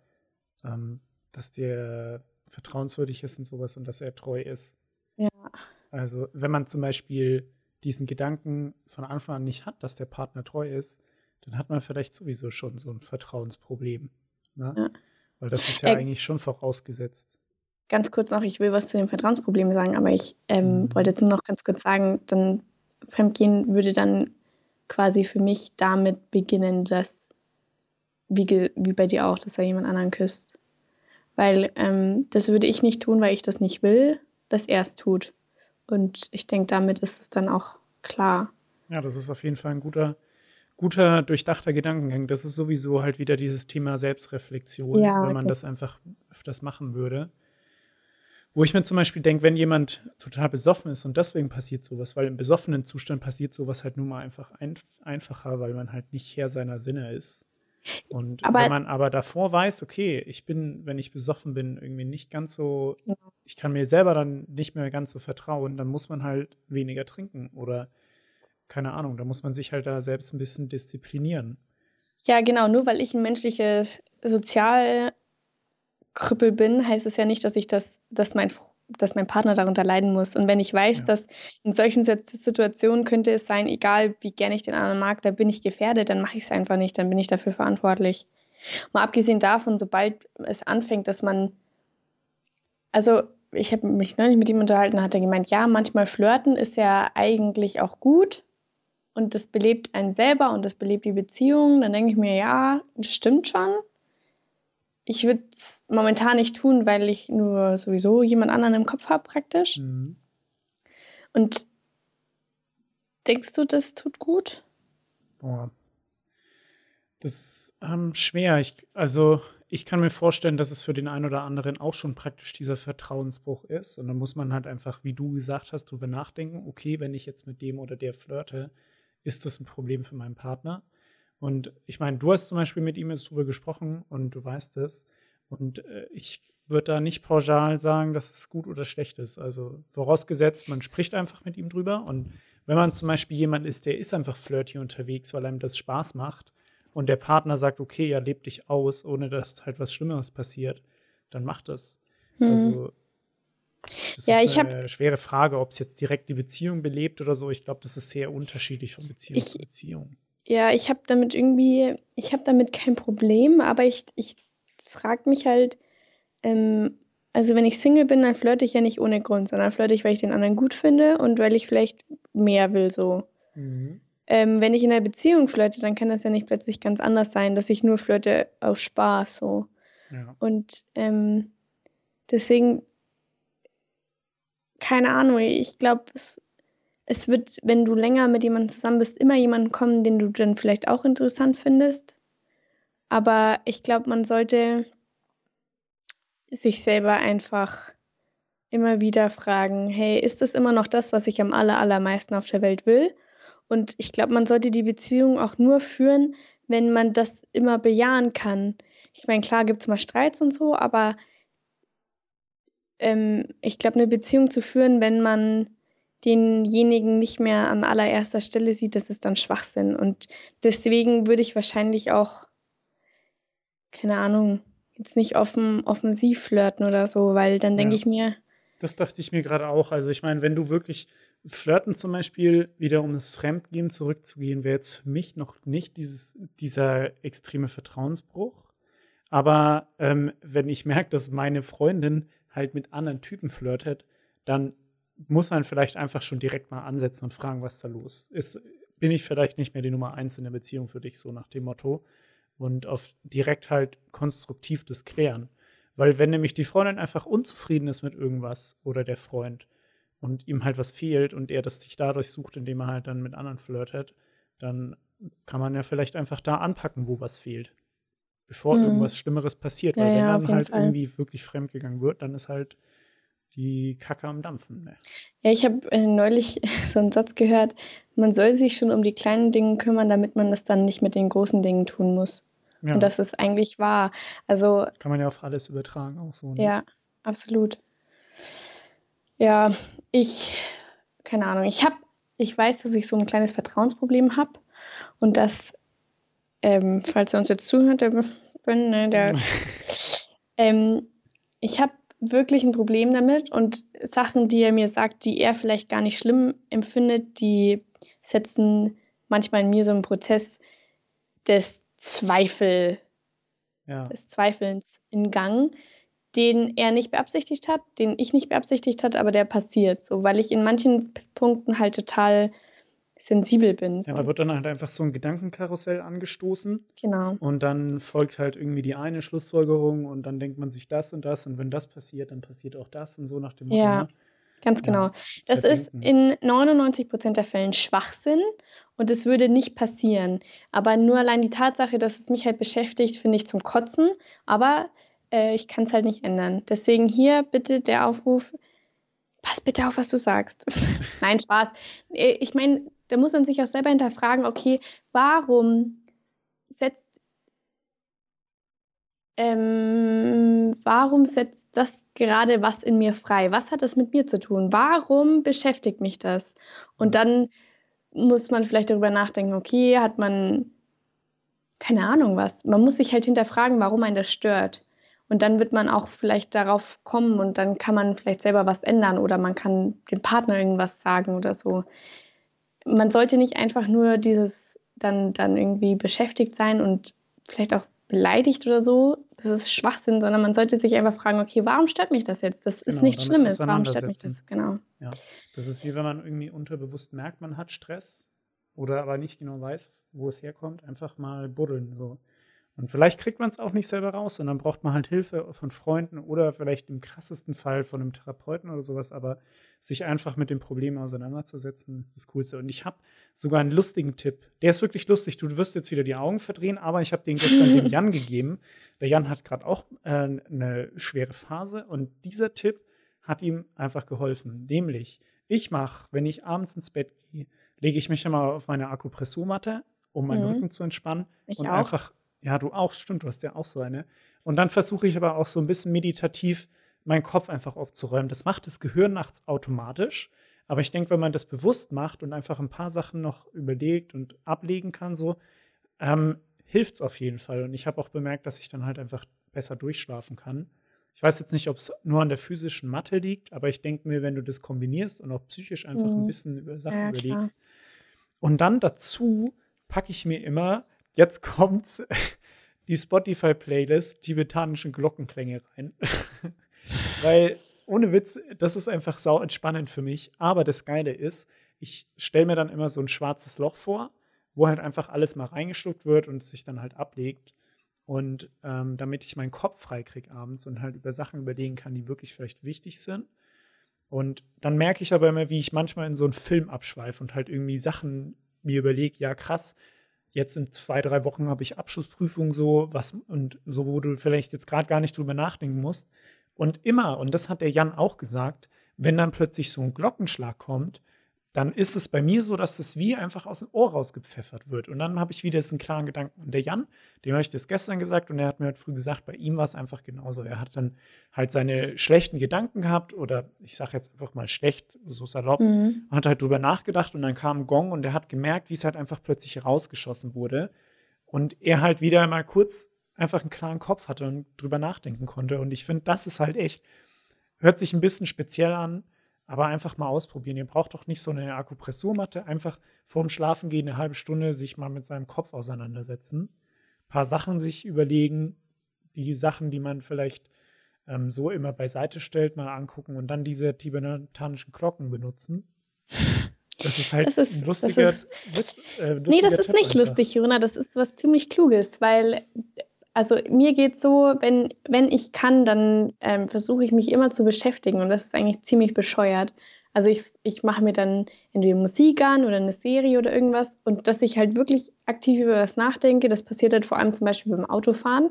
[SPEAKER 1] ähm, dass der vertrauenswürdig ist und sowas und dass er treu ist.
[SPEAKER 2] Ja.
[SPEAKER 1] Also wenn man zum Beispiel diesen Gedanken von Anfang an nicht hat, dass der Partner treu ist, dann hat man vielleicht sowieso schon so ein Vertrauensproblem. Ne? Ja. Weil das ist ja äh, eigentlich schon vorausgesetzt.
[SPEAKER 2] Ganz kurz noch, ich will was zu dem Vertrauensproblem sagen, aber ich ähm, mhm. wollte jetzt nur noch ganz kurz sagen, dann Fremdgehen würde dann quasi für mich damit beginnen, dass, wie, wie bei dir auch, dass er jemand anderen küsst. Weil ähm, das würde ich nicht tun, weil ich das nicht will, dass er es tut. Und ich denke, damit ist es dann auch klar.
[SPEAKER 1] Ja, das ist auf jeden Fall ein guter, guter, durchdachter Gedankengang. Das ist sowieso halt wieder dieses Thema Selbstreflexion, ja, wenn man okay. das einfach öfters machen würde. Wo ich mir zum Beispiel denke, wenn jemand total besoffen ist und deswegen passiert sowas, weil im besoffenen Zustand passiert sowas halt nun mal einfach ein, einfacher, weil man halt nicht Herr seiner Sinne ist. Und aber wenn man aber davor weiß, okay, ich bin, wenn ich besoffen bin, irgendwie nicht ganz so, ja. ich kann mir selber dann nicht mehr ganz so vertrauen, dann muss man halt weniger trinken oder keine Ahnung, da muss man sich halt da selbst ein bisschen disziplinieren.
[SPEAKER 2] Ja, genau, nur weil ich ein menschliches Sozial Krüppel bin, heißt es ja nicht, dass ich das, dass mein, dass mein Partner darunter leiden muss. Und wenn ich weiß, ja. dass in solchen Situationen könnte es sein, egal wie gerne ich den anderen mag, da bin ich gefährdet, dann mache ich es einfach nicht, dann bin ich dafür verantwortlich. Mal abgesehen davon, sobald es anfängt, dass man, also ich habe mich neulich mit ihm unterhalten, hat er gemeint, ja, manchmal flirten ist ja eigentlich auch gut und das belebt einen selber und das belebt die Beziehung. Dann denke ich mir, ja, das stimmt schon ich würde es momentan nicht tun, weil ich nur sowieso jemand anderen im Kopf habe, praktisch. Mhm. Und denkst du, das tut gut?
[SPEAKER 1] Boah. Das ist ähm, schwer. Ich, also, ich kann mir vorstellen, dass es für den einen oder anderen auch schon praktisch dieser Vertrauensbruch ist. Und dann muss man halt einfach, wie du gesagt hast, drüber nachdenken, okay, wenn ich jetzt mit dem oder der flirte, ist das ein Problem für meinen Partner? Und ich meine, du hast zum Beispiel mit ihm jetzt drüber gesprochen und du weißt es. Und äh, ich würde da nicht pauschal sagen, dass es gut oder schlecht ist. Also vorausgesetzt, man spricht einfach mit ihm drüber. Und wenn man zum Beispiel jemand ist, der ist einfach flirty unterwegs, weil einem das Spaß macht und der Partner sagt, okay, ja, leb dich aus, ohne dass halt was Schlimmeres passiert, dann macht das. Mhm. Also das ja, ist eine schwere Frage, ob es jetzt direkt die Beziehung belebt oder so. Ich glaube, das ist sehr unterschiedlich von Beziehung ich, zu Beziehung.
[SPEAKER 2] Ja, ich habe damit irgendwie, ich habe damit kein Problem, aber ich, ich frage mich halt, ähm, also wenn ich Single bin, dann flirte ich ja nicht ohne Grund, sondern flirte ich, weil ich den anderen gut finde und weil ich vielleicht mehr will so. Mhm. Ähm, wenn ich in einer Beziehung flirte, dann kann das ja nicht plötzlich ganz anders sein, dass ich nur flirte aus Spaß so. Ja. Und ähm, deswegen, keine Ahnung, ich glaube, es es wird, wenn du länger mit jemandem zusammen bist, immer jemanden kommen, den du dann vielleicht auch interessant findest. Aber ich glaube, man sollte sich selber einfach immer wieder fragen, hey, ist das immer noch das, was ich am aller, allermeisten auf der Welt will? Und ich glaube, man sollte die Beziehung auch nur führen, wenn man das immer bejahen kann. Ich meine, klar gibt es mal Streits und so, aber ähm, ich glaube, eine Beziehung zu führen, wenn man denjenigen nicht mehr an allererster Stelle sieht, das ist dann Schwachsinn. Und deswegen würde ich wahrscheinlich auch, keine Ahnung, jetzt nicht offen, offensiv flirten oder so, weil dann denke ja. ich mir.
[SPEAKER 1] Das dachte ich mir gerade auch. Also ich meine, wenn du wirklich flirten zum Beispiel, wieder um das Fremdgehen zurückzugehen, wäre jetzt für mich noch nicht dieses, dieser extreme Vertrauensbruch. Aber ähm, wenn ich merke, dass meine Freundin halt mit anderen Typen flirtet, dann muss man vielleicht einfach schon direkt mal ansetzen und fragen, was da los ist. Bin ich vielleicht nicht mehr die Nummer eins in der Beziehung für dich, so nach dem Motto? und auf direkt halt konstruktiv das klären. Weil wenn nämlich die Freundin einfach unzufrieden ist mit irgendwas oder der Freund und ihm halt was fehlt und er das sich dadurch sucht, indem er halt dann mit anderen flirtet, dann kann man ja vielleicht einfach da anpacken, wo was fehlt, bevor mhm. irgendwas Schlimmeres passiert. Weil ja, wenn ja, dann halt Fall. irgendwie wirklich fremdgegangen wird, dann ist halt die Kacke am Dampfen. Ne?
[SPEAKER 2] Ja, ich habe äh, neulich so einen Satz gehört, man soll sich schon um die kleinen Dinge kümmern, damit man das dann nicht mit den großen Dingen tun muss. Ja. Und das ist eigentlich wahr. Also
[SPEAKER 1] kann man ja auf alles übertragen auch so.
[SPEAKER 2] Ne? Ja, absolut. Ja, ich keine Ahnung. Ich habe, ich weiß, dass ich so ein kleines Vertrauensproblem habe und dass, ähm, falls er uns jetzt zuhört, der, ne, der ähm, ich habe wirklich ein Problem damit und Sachen, die er mir sagt, die er vielleicht gar nicht schlimm empfindet, die setzen manchmal in mir so einen Prozess des Zweifel, ja. des Zweifelns in Gang, den er nicht beabsichtigt hat, den ich nicht beabsichtigt hat, aber der passiert so, weil ich in manchen Punkten halt total sensibel bin.
[SPEAKER 1] Ja, da wird dann halt einfach so ein Gedankenkarussell angestoßen.
[SPEAKER 2] Genau.
[SPEAKER 1] Und dann folgt halt irgendwie die eine Schlussfolgerung und dann denkt man sich das und das und wenn das passiert, dann passiert auch das und so nach dem
[SPEAKER 2] Motto. Ja, ne? ganz genau. Ja, das ist in 99 Prozent der Fällen Schwachsinn und es würde nicht passieren. Aber nur allein die Tatsache, dass es mich halt beschäftigt, finde ich zum Kotzen. Aber äh, ich kann es halt nicht ändern. Deswegen hier bitte der Aufruf, pass bitte auf, was du sagst. Nein, Spaß. Äh, ich meine, da muss man sich auch selber hinterfragen, okay, warum setzt ähm, warum setzt das gerade was in mir frei? Was hat das mit mir zu tun? Warum beschäftigt mich das? Und dann muss man vielleicht darüber nachdenken, okay, hat man keine Ahnung was. Man muss sich halt hinterfragen, warum einen das stört. Und dann wird man auch vielleicht darauf kommen und dann kann man vielleicht selber was ändern oder man kann dem Partner irgendwas sagen oder so. Man sollte nicht einfach nur dieses dann, dann irgendwie beschäftigt sein und vielleicht auch beleidigt oder so. Das ist Schwachsinn, sondern man sollte sich einfach fragen, okay, warum stört mich das jetzt? Das genau, ist nichts Schlimmes. Warum stört mich das? Genau.
[SPEAKER 1] Ja. Das ist wie wenn man irgendwie unterbewusst merkt, man hat Stress oder aber nicht genau weiß, wo es herkommt, einfach mal buddeln. So. Und vielleicht kriegt man es auch nicht selber raus und dann braucht man halt Hilfe von Freunden oder vielleicht im krassesten Fall von einem Therapeuten oder sowas, aber sich einfach mit dem Problem auseinanderzusetzen, ist das Coolste. Und ich habe sogar einen lustigen Tipp. Der ist wirklich lustig. Du wirst jetzt wieder die Augen verdrehen, aber ich habe den gestern dem Jan gegeben. Der Jan hat gerade auch äh, eine schwere Phase und dieser Tipp hat ihm einfach geholfen. Nämlich, ich mache, wenn ich abends ins Bett gehe, lege ich mich immer auf meine Akupressurmatte, um meinen mhm. Rücken zu entspannen
[SPEAKER 2] ich
[SPEAKER 1] und
[SPEAKER 2] auch.
[SPEAKER 1] einfach ja, du auch, stimmt, du hast ja auch so eine. Und dann versuche ich aber auch so ein bisschen meditativ meinen Kopf einfach aufzuräumen. Das macht das Gehirn nachts automatisch. Aber ich denke, wenn man das bewusst macht und einfach ein paar Sachen noch überlegt und ablegen kann, so, ähm, hilft es auf jeden Fall. Und ich habe auch bemerkt, dass ich dann halt einfach besser durchschlafen kann. Ich weiß jetzt nicht, ob es nur an der physischen Matte liegt, aber ich denke mir, wenn du das kombinierst und auch psychisch einfach mhm. ein bisschen über Sachen ja, überlegst. Und dann dazu packe ich mir immer Jetzt kommt die Spotify-Playlist tibetanischen Glockenklänge rein. Weil, ohne Witz, das ist einfach sau entspannend für mich. Aber das Geile ist, ich stelle mir dann immer so ein schwarzes Loch vor, wo halt einfach alles mal reingeschluckt wird und sich dann halt ablegt. Und ähm, damit ich meinen Kopf frei kriege abends und halt über Sachen überlegen kann, die wirklich vielleicht wichtig sind. Und dann merke ich aber immer, wie ich manchmal in so einen Film abschweife und halt irgendwie Sachen mir überlege, ja krass, jetzt in zwei, drei Wochen habe ich Abschlussprüfung so, was und so, wo du vielleicht jetzt gerade gar nicht drüber nachdenken musst. Und immer, und das hat der Jan auch gesagt, wenn dann plötzlich so ein Glockenschlag kommt, dann ist es bei mir so, dass es wie einfach aus dem Ohr rausgepfeffert wird. Und dann habe ich wieder diesen klaren Gedanken. Und der Jan, dem habe ich das gestern gesagt und er hat mir heute früh gesagt, bei ihm war es einfach genauso. Er hat dann halt seine schlechten Gedanken gehabt oder ich sage jetzt einfach mal schlecht, so salopp, mhm. hat halt drüber nachgedacht und dann kam ein Gong und er hat gemerkt, wie es halt einfach plötzlich rausgeschossen wurde. Und er halt wieder mal kurz einfach einen klaren Kopf hatte und drüber nachdenken konnte. Und ich finde, das ist halt echt, hört sich ein bisschen speziell an, aber einfach mal ausprobieren. Ihr braucht doch nicht so eine Akupressurmatte. Einfach vorm Schlafengehen eine halbe Stunde sich mal mit seinem Kopf auseinandersetzen. Ein paar Sachen sich überlegen. Die Sachen, die man vielleicht ähm, so immer beiseite stellt, mal angucken und dann diese tibetanischen Glocken benutzen. Das ist halt
[SPEAKER 2] Das ist-
[SPEAKER 1] ein lustiger
[SPEAKER 2] das ist-
[SPEAKER 1] Witz. Äh,
[SPEAKER 2] Nee, das
[SPEAKER 1] lustiger
[SPEAKER 2] ist
[SPEAKER 1] Tipp
[SPEAKER 2] nicht
[SPEAKER 1] einfach.
[SPEAKER 2] lustig, Jona. Das ist was ziemlich Kluges, weil, also mir geht so, wenn, wenn ich kann, dann ähm, versuche ich mich immer zu beschäftigen und das ist eigentlich ziemlich bescheuert. Also ich, ich mache mir dann entweder Musik an oder eine Serie oder irgendwas und dass ich halt wirklich aktiv über was nachdenke, das passiert halt vor allem zum Beispiel beim Autofahren.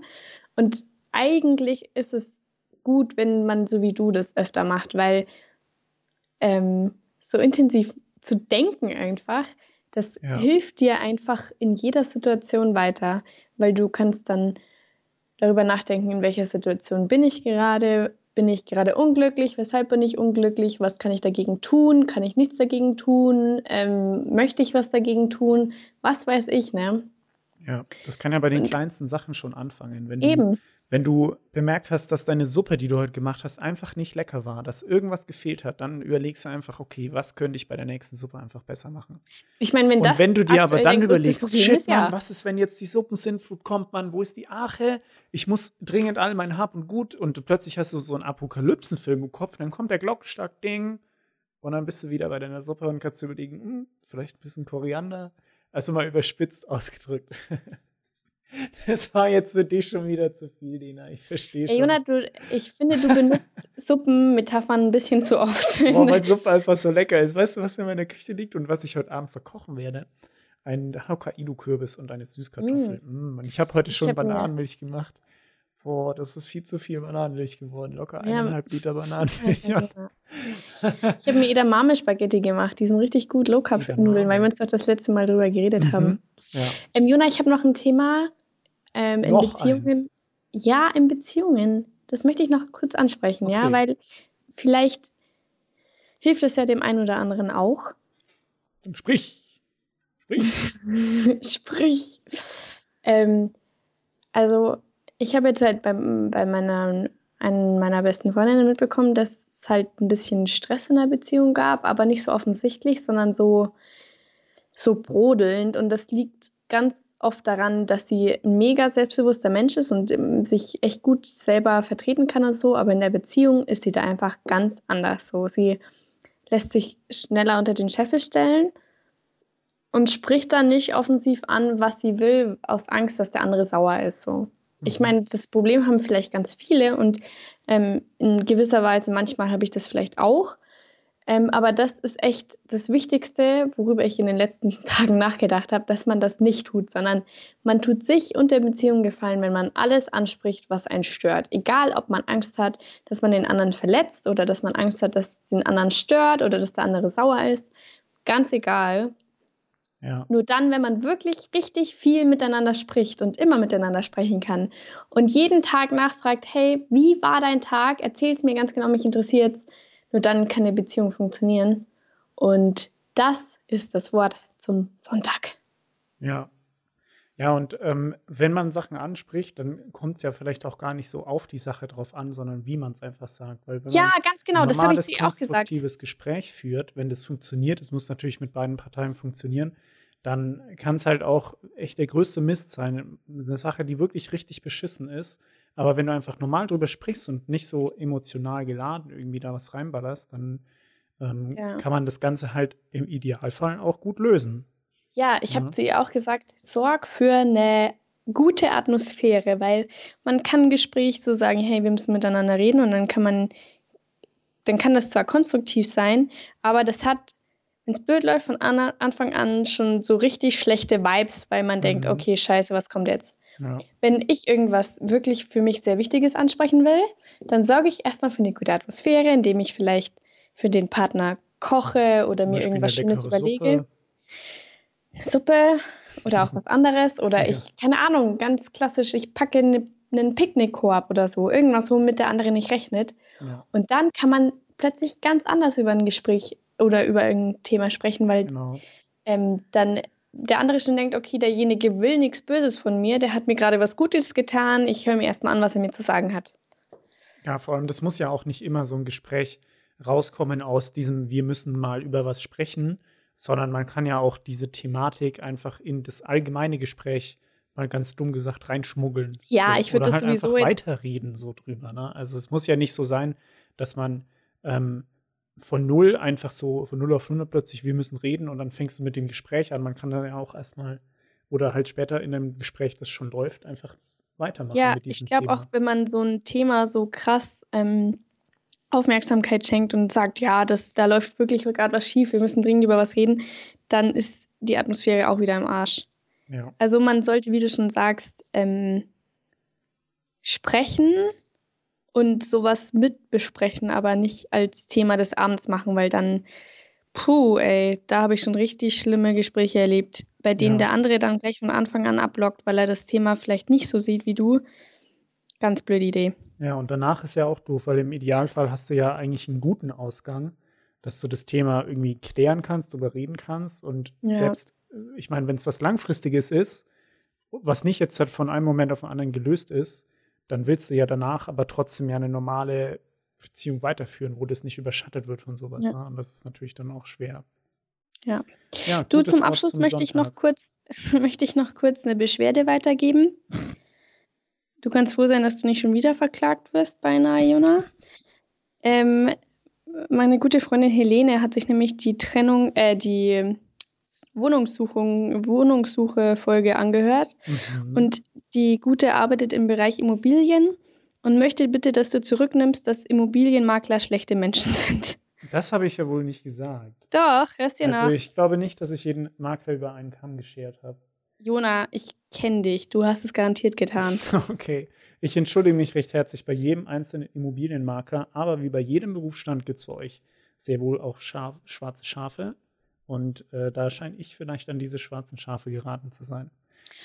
[SPEAKER 2] Und eigentlich ist es gut, wenn man so wie du das öfter macht, weil ähm, so intensiv zu denken einfach, das
[SPEAKER 1] Ja.
[SPEAKER 2] hilft dir einfach in jeder Situation weiter, weil du kannst dann darüber nachdenken, in welcher Situation bin ich gerade, bin ich gerade unglücklich, weshalb bin ich unglücklich, was kann ich dagegen tun, kann ich nichts dagegen tun, ähm, möchte ich was dagegen tun, was weiß ich, ne?
[SPEAKER 1] Ja, das kann ja bei den
[SPEAKER 2] Und-
[SPEAKER 1] kleinsten Sachen schon anfangen. Wenn du,
[SPEAKER 2] Eben,
[SPEAKER 1] wenn du bemerkt hast, dass deine Suppe, die du heute gemacht hast, einfach nicht lecker war, dass irgendwas gefehlt hat, dann überlegst du einfach, okay, was könnte ich bei der nächsten Suppe einfach besser machen?
[SPEAKER 2] ich meine, wenn
[SPEAKER 1] Und
[SPEAKER 2] das
[SPEAKER 1] wenn du dir aber dann überlegst, shit,
[SPEAKER 2] ist, ja.
[SPEAKER 1] Mann, was ist, wenn jetzt die Suppensintflut kommt, Mann, wo ist die Ache? Ich muss dringend all mein Hab und Gut und du plötzlich hast du so einen Apokalypsenfilm im Kopf, dann kommt der Glockenschlag-Ding und dann bist du wieder bei deiner Suppe und kannst dir überlegen, hm, vielleicht ein bisschen Koriander. Also mal überspitzt ausgedrückt. Das war jetzt für dich schon wieder zu viel, Dina. Ich verstehe schon.
[SPEAKER 2] Jonah, du, ich finde, du benutzt Suppenmetaphern ein bisschen zu oft.
[SPEAKER 1] Boah, weil Suppe einfach so lecker ist. Weißt du, was in meiner Küche liegt und was ich heute Abend verkochen werde? Ein Hokkaido-Kürbis und eine Süßkartoffel. Mm. Und ich habe heute schon
[SPEAKER 2] hab
[SPEAKER 1] Bananenmilch gemacht. Boah, das ist viel zu viel Bananenmilch geworden. Locker
[SPEAKER 2] Ja,
[SPEAKER 1] eineinhalb Liter Bananenmilch. Ja.
[SPEAKER 2] Ich habe mir Edamame-Spaghetti gemacht. Die sind richtig gut, Low-Carb-Nudeln, weil wir uns doch das letzte Mal drüber geredet haben.
[SPEAKER 1] Mhm. ja.
[SPEAKER 2] Ähm, Jona, ich habe noch ein Thema ähm, in
[SPEAKER 1] Noch
[SPEAKER 2] Beziehungen.
[SPEAKER 1] eins?
[SPEAKER 2] Ja, in Beziehungen. Das möchte ich noch kurz ansprechen, ja,
[SPEAKER 1] Okay.
[SPEAKER 2] weil vielleicht hilft es ja dem einen oder anderen auch.
[SPEAKER 1] Dann sprich. Sprich.
[SPEAKER 2] Sprich. Ähm, also, ich habe jetzt halt bei, bei meiner, einen meiner besten Freundinnen mitbekommen, dass es halt ein bisschen Stress in der Beziehung gab, aber nicht so offensichtlich, sondern so, so brodelnd. Und das liegt ganz oft daran, dass sie ein mega selbstbewusster Mensch ist und ähm, sich echt gut selber vertreten kann und so, aber in der Beziehung ist sie da einfach ganz anders. So, sie lässt sich schneller unter den Scheffel stellen und spricht dann nicht offensiv an, was sie will, aus Angst, dass der andere sauer ist. So. Ich
[SPEAKER 1] Mhm.
[SPEAKER 2] meine, das Problem haben vielleicht ganz viele und ähm, in gewisser Weise manchmal habe ich das vielleicht auch. Ähm, aber das ist echt das Wichtigste, worüber ich in den letzten Tagen nachgedacht habe, dass man das nicht tut, sondern man tut sich und der Beziehung gefallen, wenn man alles anspricht, was einen stört. Egal, ob man Angst hat, dass man den anderen verletzt oder dass man Angst hat, dass den anderen stört oder dass der andere sauer ist. Ganz egal.
[SPEAKER 1] Ja.
[SPEAKER 2] Nur dann, wenn man wirklich richtig viel miteinander spricht und immer miteinander sprechen kann und jeden Tag nachfragt, hey, wie war dein Tag? Erzähl es mir ganz genau, mich interessiert's. Nur dann kann eine Beziehung funktionieren. Und das ist das Wort zum Sonntag.
[SPEAKER 1] Ja. Ja, und ähm, wenn man Sachen anspricht, dann kommt es ja vielleicht auch gar nicht so auf die Sache drauf an, sondern wie man es einfach sagt. Weil wenn
[SPEAKER 2] Ja,
[SPEAKER 1] man
[SPEAKER 2] ganz genau,
[SPEAKER 1] ein
[SPEAKER 2] das habe ich dir auch gesagt.
[SPEAKER 1] konstruktives Gespräch führt, wenn das funktioniert, es muss natürlich mit beiden Parteien funktionieren, dann kann es halt auch echt der größte Mist sein. Eine Sache, die wirklich richtig beschissen ist. Aber wenn du einfach normal drüber sprichst und nicht so emotional geladen irgendwie da was reinballerst, dann ähm,
[SPEAKER 2] Ja.
[SPEAKER 1] kann man das Ganze halt im Idealfall auch gut lösen.
[SPEAKER 2] Ja, ich habe
[SPEAKER 1] Ja.
[SPEAKER 2] zu ihr auch gesagt, sorg für eine gute Atmosphäre, weil man kann Gespräch so sagen, hey, wir müssen miteinander reden und dann kann man, dann kann das zwar konstruktiv sein, aber das hat, wenn es blöd läuft, von an, Anfang an schon so richtig schlechte Vibes, weil man denkt,
[SPEAKER 1] Mhm.
[SPEAKER 2] okay, scheiße, was kommt jetzt?
[SPEAKER 1] Ja.
[SPEAKER 2] Wenn ich irgendwas wirklich für mich sehr Wichtiges ansprechen will, dann sorge ich erstmal für eine gute Atmosphäre, indem ich vielleicht für den Partner koche oder
[SPEAKER 1] Zum
[SPEAKER 2] mir
[SPEAKER 1] Beispiel
[SPEAKER 2] irgendwas Schönes überlege.
[SPEAKER 1] Suppe.
[SPEAKER 2] Suppe oder auch was anderes. Oder
[SPEAKER 1] Ja.
[SPEAKER 2] ich, keine Ahnung, ganz klassisch, ich packe ne, einen Picknickkorb oder so. Irgendwas, womit der andere nicht rechnet.
[SPEAKER 1] Ja,
[SPEAKER 2] Und dann kann man plötzlich ganz anders über ein Gespräch oder über irgendein Thema sprechen, weil
[SPEAKER 1] genau.
[SPEAKER 2] ähm, dann der andere schon denkt, okay, derjenige will nichts Böses von mir, der hat mir gerade was Gutes getan, ich höre mir erstmal an, was er mir zu sagen hat.
[SPEAKER 1] Ja, vor allem, das muss ja auch nicht immer so ein Gespräch rauskommen aus diesem, wir müssen mal über was sprechen, sondern man kann ja auch diese Thematik einfach in das allgemeine Gespräch mal ganz dumm gesagt reinschmuggeln.
[SPEAKER 2] Ja,
[SPEAKER 1] So.
[SPEAKER 2] ich würd
[SPEAKER 1] Oder
[SPEAKER 2] das
[SPEAKER 1] halt
[SPEAKER 2] sowieso
[SPEAKER 1] einfach weiterreden so drüber. Ne? Also es muss ja nicht so sein, dass man, ähm, von null einfach so, von null auf 100 plötzlich, wir müssen reden und dann fängst du mit dem Gespräch an. Man kann dann ja auch erstmal oder halt später in einem Gespräch, das schon läuft, einfach weitermachen
[SPEAKER 2] Ja, ich glaube auch, wenn man so ein Thema so krass ähm, Aufmerksamkeit schenkt und sagt, ja, das, da läuft wirklich gerade was schief, wir müssen dringend über was reden, dann ist die Atmosphäre auch wieder im Arsch.
[SPEAKER 1] Ja,
[SPEAKER 2] Also man sollte, wie du schon sagst, ähm, sprechen und sowas mitbesprechen, aber nicht als Thema des Abends machen, weil dann, puh, ey, da habe ich schon richtig schlimme Gespräche erlebt, bei denen
[SPEAKER 1] ja,
[SPEAKER 2] der andere dann gleich von Anfang an ablockt, weil er das Thema vielleicht nicht so sieht wie du. Ganz blöde Idee.
[SPEAKER 1] Ja. Und danach ist ja auch doof, weil im Idealfall hast du ja eigentlich einen guten Ausgang, dass du das Thema irgendwie klären kannst, darüber reden kannst. Und
[SPEAKER 2] Ja,
[SPEAKER 1] selbst, äh, ich meine, wenn es was Langfristiges ist, was nicht jetzt halt von einem Moment auf den anderen gelöst ist, dann willst du ja danach aber trotzdem ja eine normale Beziehung weiterführen, wo das nicht überschattet wird von sowas.
[SPEAKER 2] ja,
[SPEAKER 1] Ne? Und das ist natürlich dann auch schwer.
[SPEAKER 2] ja.
[SPEAKER 1] Ja,
[SPEAKER 2] Du, zum Abschluss
[SPEAKER 1] zum
[SPEAKER 2] möchte ich noch kurz, möchte ich noch kurz eine Beschwerde weitergeben. Du kannst froh sein, dass du nicht schon wieder verklagt wirst, beinahe, Jona. Ähm, meine gute Freundin Helene hat sich nämlich die Trennung, äh, die Wohnungssuchung, Wohnungssuche-Folge angehört.
[SPEAKER 1] Mhm.
[SPEAKER 2] Und die Gute arbeitet im Bereich Immobilien und möchte bitte, dass du zurücknimmst, dass Immobilienmakler schlechte Menschen sind.
[SPEAKER 1] Das habe ich ja wohl nicht gesagt.
[SPEAKER 2] Doch, hörst dir
[SPEAKER 1] Also
[SPEAKER 2] nach.
[SPEAKER 1] ich glaube nicht, dass ich jeden Makler über einen Kamm geschert habe.
[SPEAKER 2] Jona, ich kenne dich. Du hast es garantiert getan.
[SPEAKER 1] Okay. Ich entschuldige mich recht herzlich bei jedem einzelnen Immobilienmakler, aber wie bei jedem Berufsstand gibt es für euch sehr wohl auch Schaf, schwarze Schafe. Und äh, da scheine ich vielleicht an diese schwarzen Schafe geraten zu sein.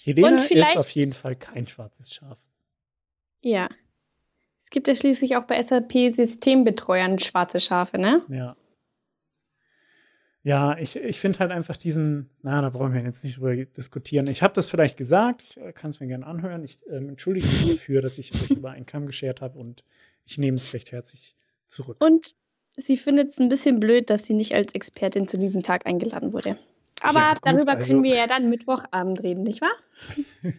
[SPEAKER 1] Helene
[SPEAKER 2] Und
[SPEAKER 1] ist auf jeden Fall kein schwarzes Schaf.
[SPEAKER 2] ja, es gibt ja schließlich auch bei SAP-Systembetreuern schwarze Schafe, ne?
[SPEAKER 1] Ja. Ja, ich, ich finde halt einfach diesen, na, da brauchen wir jetzt nicht drüber diskutieren. Ich habe das vielleicht gesagt, ich kann es mir gerne anhören. Ich ähm, entschuldige mich dafür, dass ich euch über einen Kamm geschert habe und ich nehme es recht herzlich zurück.
[SPEAKER 2] Und sie findet es ein bisschen blöd, dass sie nicht als Expertin zu diesem Tag eingeladen wurde. Aber
[SPEAKER 1] Ja, gut,
[SPEAKER 2] darüber
[SPEAKER 1] also,
[SPEAKER 2] können wir ja dann Mittwochabend reden, nicht wahr?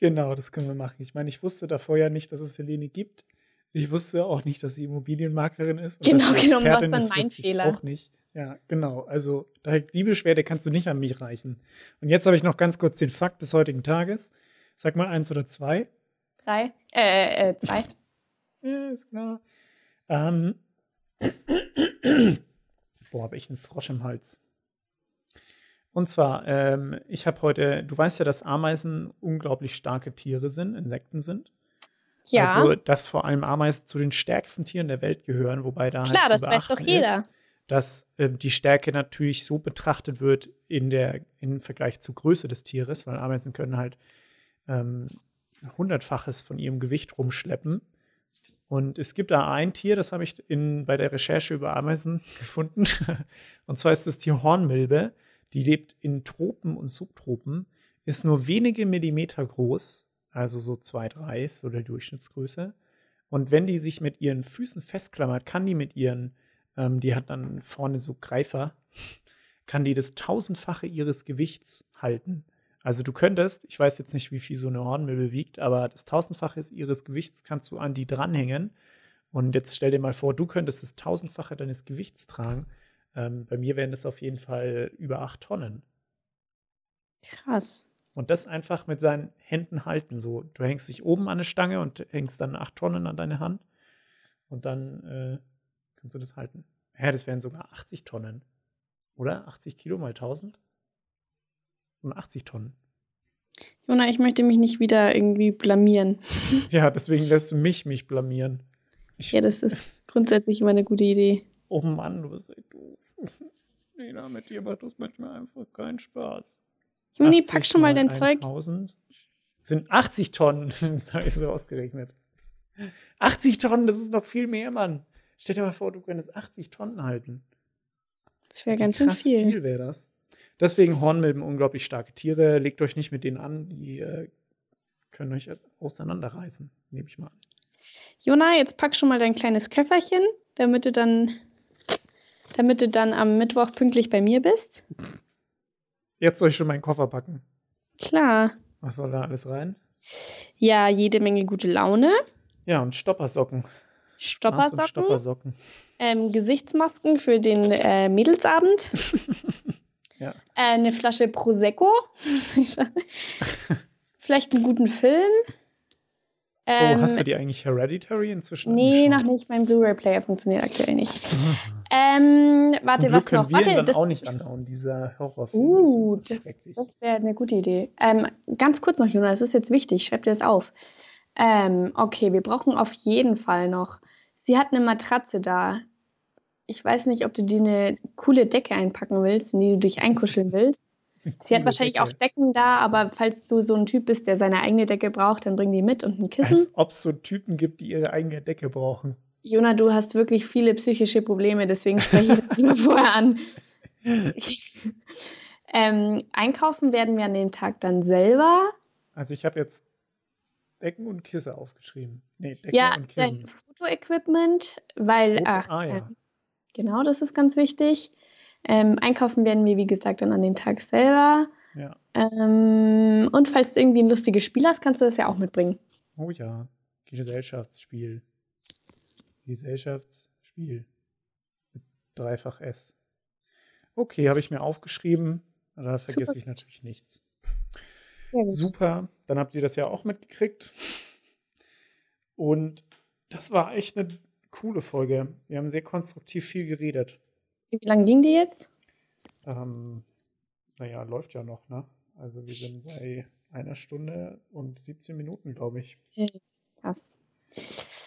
[SPEAKER 1] genau, das können wir machen. Ich meine, ich wusste davor ja nicht, dass es Helene gibt. Ich wusste auch nicht, dass sie Immobilienmaklerin ist.
[SPEAKER 2] Genau es
[SPEAKER 1] Expertin
[SPEAKER 2] dann mein
[SPEAKER 1] wusste ich
[SPEAKER 2] Fehler.
[SPEAKER 1] auch nicht. Ja, genau. Also die Beschwerde kannst du nicht an mich reichen. Und jetzt habe ich noch ganz kurz den Fakt des heutigen Tages. Sag mal eins oder zwei.
[SPEAKER 2] Drei, äh, äh, zwei.
[SPEAKER 1] Ja, ist klar. Ähm, boah, habe ich einen Frosch im Hals. Und zwar, ähm, ich habe heute, du weißt ja, dass Ameisen unglaublich starke Tiere sind, Insekten sind.
[SPEAKER 2] Ja,
[SPEAKER 1] Also, dass vor allem Ameisen zu den stärksten Tieren der Welt gehören, wobei da
[SPEAKER 2] klar,
[SPEAKER 1] halt zu
[SPEAKER 2] das weiß doch jeder.
[SPEAKER 1] ist, dass ähm, die Stärke natürlich so betrachtet wird in der, im Vergleich zur Größe des Tieres, weil Ameisen können halt ähm, hundertfaches von ihrem Gewicht rumschleppen. Und es gibt da ein Tier, das habe ich in, bei der Recherche über Ameisen gefunden. Und zwar ist das Tier Hornmilbe. Die lebt in Tropen und Subtropen, ist nur wenige Millimeter groß, also so zwei, drei ist so der Durchschnittsgröße. Und wenn die sich mit ihren Füßen festklammert, kann die mit ihren, ähm, die hat dann vorne so Greifer, kann die das tausendfache ihres Gewichts halten. Also du könntest, ich weiß jetzt nicht, wie viel so eine Hornmilbe wiegt, aber das tausendfache ihres Gewichts kannst du an die dranhängen. Und jetzt stell dir mal vor, du könntest das tausendfache deines Gewichts tragen. Ähm, bei mir wären das auf jeden Fall über acht Tonnen.
[SPEAKER 2] krass.
[SPEAKER 1] Und das einfach mit seinen Händen halten. So, du hängst dich oben an eine Stange und hängst dann acht Tonnen an deine Hand. Und dann äh, kannst du das halten. Ja, das wären sogar 80 Tonnen. Oder? 80 Kilo mal 1000? Und 80 Tonnen.
[SPEAKER 2] Jona, ich möchte mich nicht wieder irgendwie blamieren.
[SPEAKER 1] Ja, deswegen lässt du mich mich blamieren. Ich,
[SPEAKER 2] Ja, das ist grundsätzlich immer eine gute Idee.
[SPEAKER 1] oh Mann, du bist echt doof. Lena, mit dir macht das manchmal einfach keinen Spaß.
[SPEAKER 2] Juni,
[SPEAKER 1] 80
[SPEAKER 2] pack schon mal dein
[SPEAKER 1] 1000
[SPEAKER 2] Zeug.
[SPEAKER 1] Sind 80 Tonnen, das habe ich so ausgerechnet. 80 Tonnen, das ist noch viel mehr, Mann. Stell dir mal vor, du könntest 80 Tonnen halten.
[SPEAKER 2] Das wäre ganz schön viel.
[SPEAKER 1] viel wäre das. Deswegen Hornmilben unglaublich starke Tiere. Legt euch nicht mit denen an, die äh, können euch auseinanderreißen, nehme ich mal an.
[SPEAKER 2] Jona, jetzt pack schon mal dein kleines Köfferchen, damit du dann, damit du dann am Mittwoch pünktlich bei mir bist.
[SPEAKER 1] Jetzt soll ich schon meinen Koffer packen.
[SPEAKER 2] Klar.
[SPEAKER 1] Was soll da alles rein?
[SPEAKER 2] Ja, jede Menge gute Laune.
[SPEAKER 1] Ja, und Stoppersocken.
[SPEAKER 2] Stoppersocken,
[SPEAKER 1] Stoppersocken.
[SPEAKER 2] Ähm, Gesichtsmasken für den äh, Mädelsabend,
[SPEAKER 1] ja.
[SPEAKER 2] äh, eine Flasche Prosecco, vielleicht einen guten Film.
[SPEAKER 1] Ähm, oh, hast du die eigentlich Hereditary inzwischen
[SPEAKER 2] Nee, noch nicht. Mein Blu-ray-Player funktioniert aktuell nicht. ähm, warte,
[SPEAKER 1] Zum
[SPEAKER 2] was
[SPEAKER 1] Glück können
[SPEAKER 2] noch?
[SPEAKER 1] Wir
[SPEAKER 2] warte,
[SPEAKER 1] dann
[SPEAKER 2] das,
[SPEAKER 1] auch nicht andauern, dieser Horrorfilm.
[SPEAKER 2] Uh,
[SPEAKER 1] das,
[SPEAKER 2] das, das wäre eine gute Idee. Ähm, ganz kurz noch, Jonas, das ist jetzt wichtig. Schreib dir das auf. Ähm, okay, wir brauchen auf jeden Fall noch. Sie hat eine Matratze da. Ich weiß nicht, ob du die eine coole Decke einpacken willst, in die du dich einkuscheln willst. Sie hat wahrscheinlich
[SPEAKER 1] Decke.
[SPEAKER 2] auch Decken da, aber falls du so ein Typ bist, der seine eigene Decke braucht, dann bring die mit und ein Kissen.
[SPEAKER 1] Als ob es so Typen gibt, die ihre eigene Decke brauchen.
[SPEAKER 2] Jona, du hast wirklich viele psychische Probleme, deswegen spreche ich das lieber vorher an. ähm, einkaufen werden wir an dem Tag dann selber.
[SPEAKER 1] Also ich habe jetzt Decken und Kissen aufgeschrieben. Nee, Decke
[SPEAKER 2] Ja,
[SPEAKER 1] und Kissen.
[SPEAKER 2] Fotoequipment, weil,
[SPEAKER 1] Foto-
[SPEAKER 2] ach,
[SPEAKER 1] ah, ja.
[SPEAKER 2] ähm, genau, das ist ganz wichtig. Ähm, einkaufen werden wir, wie gesagt, dann an dem Tag selber.
[SPEAKER 1] Ja.
[SPEAKER 2] Ähm, und falls du irgendwie ein lustiges Spiel hast, kannst du das ja auch mitbringen.
[SPEAKER 1] Oh ja. Gesellschaftsspiel. Gesellschaftsspiel. Mit dreifach S. Okay, habe ich mir aufgeschrieben. Da vergesse
[SPEAKER 2] Super.
[SPEAKER 1] ich natürlich nichts. Super. Dann habt ihr das ja auch mitgekriegt. Und das war echt eine coole Folge. Wir haben sehr konstruktiv viel geredet.
[SPEAKER 2] Wie lange ging die jetzt?
[SPEAKER 1] Ähm, naja, läuft ja noch, ne? Also wir sind bei einer Stunde und 17 Minuten, glaube ich.
[SPEAKER 2] Krass.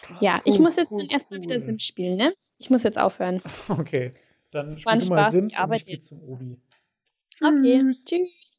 [SPEAKER 1] Krass,
[SPEAKER 2] Ja,
[SPEAKER 1] cool,
[SPEAKER 2] ich muss jetzt
[SPEAKER 1] cool,
[SPEAKER 2] dann erstmal wieder
[SPEAKER 1] cool.
[SPEAKER 2] Sims spielen, ne? Ich muss jetzt aufhören.
[SPEAKER 1] Okay, dann spiel du mal
[SPEAKER 2] Spaß, ich
[SPEAKER 1] Sims und
[SPEAKER 2] arbeite
[SPEAKER 1] ich gehe
[SPEAKER 2] jetzt.
[SPEAKER 1] zum Obi.
[SPEAKER 2] Okay.
[SPEAKER 1] Tschüss.
[SPEAKER 2] Tschüss.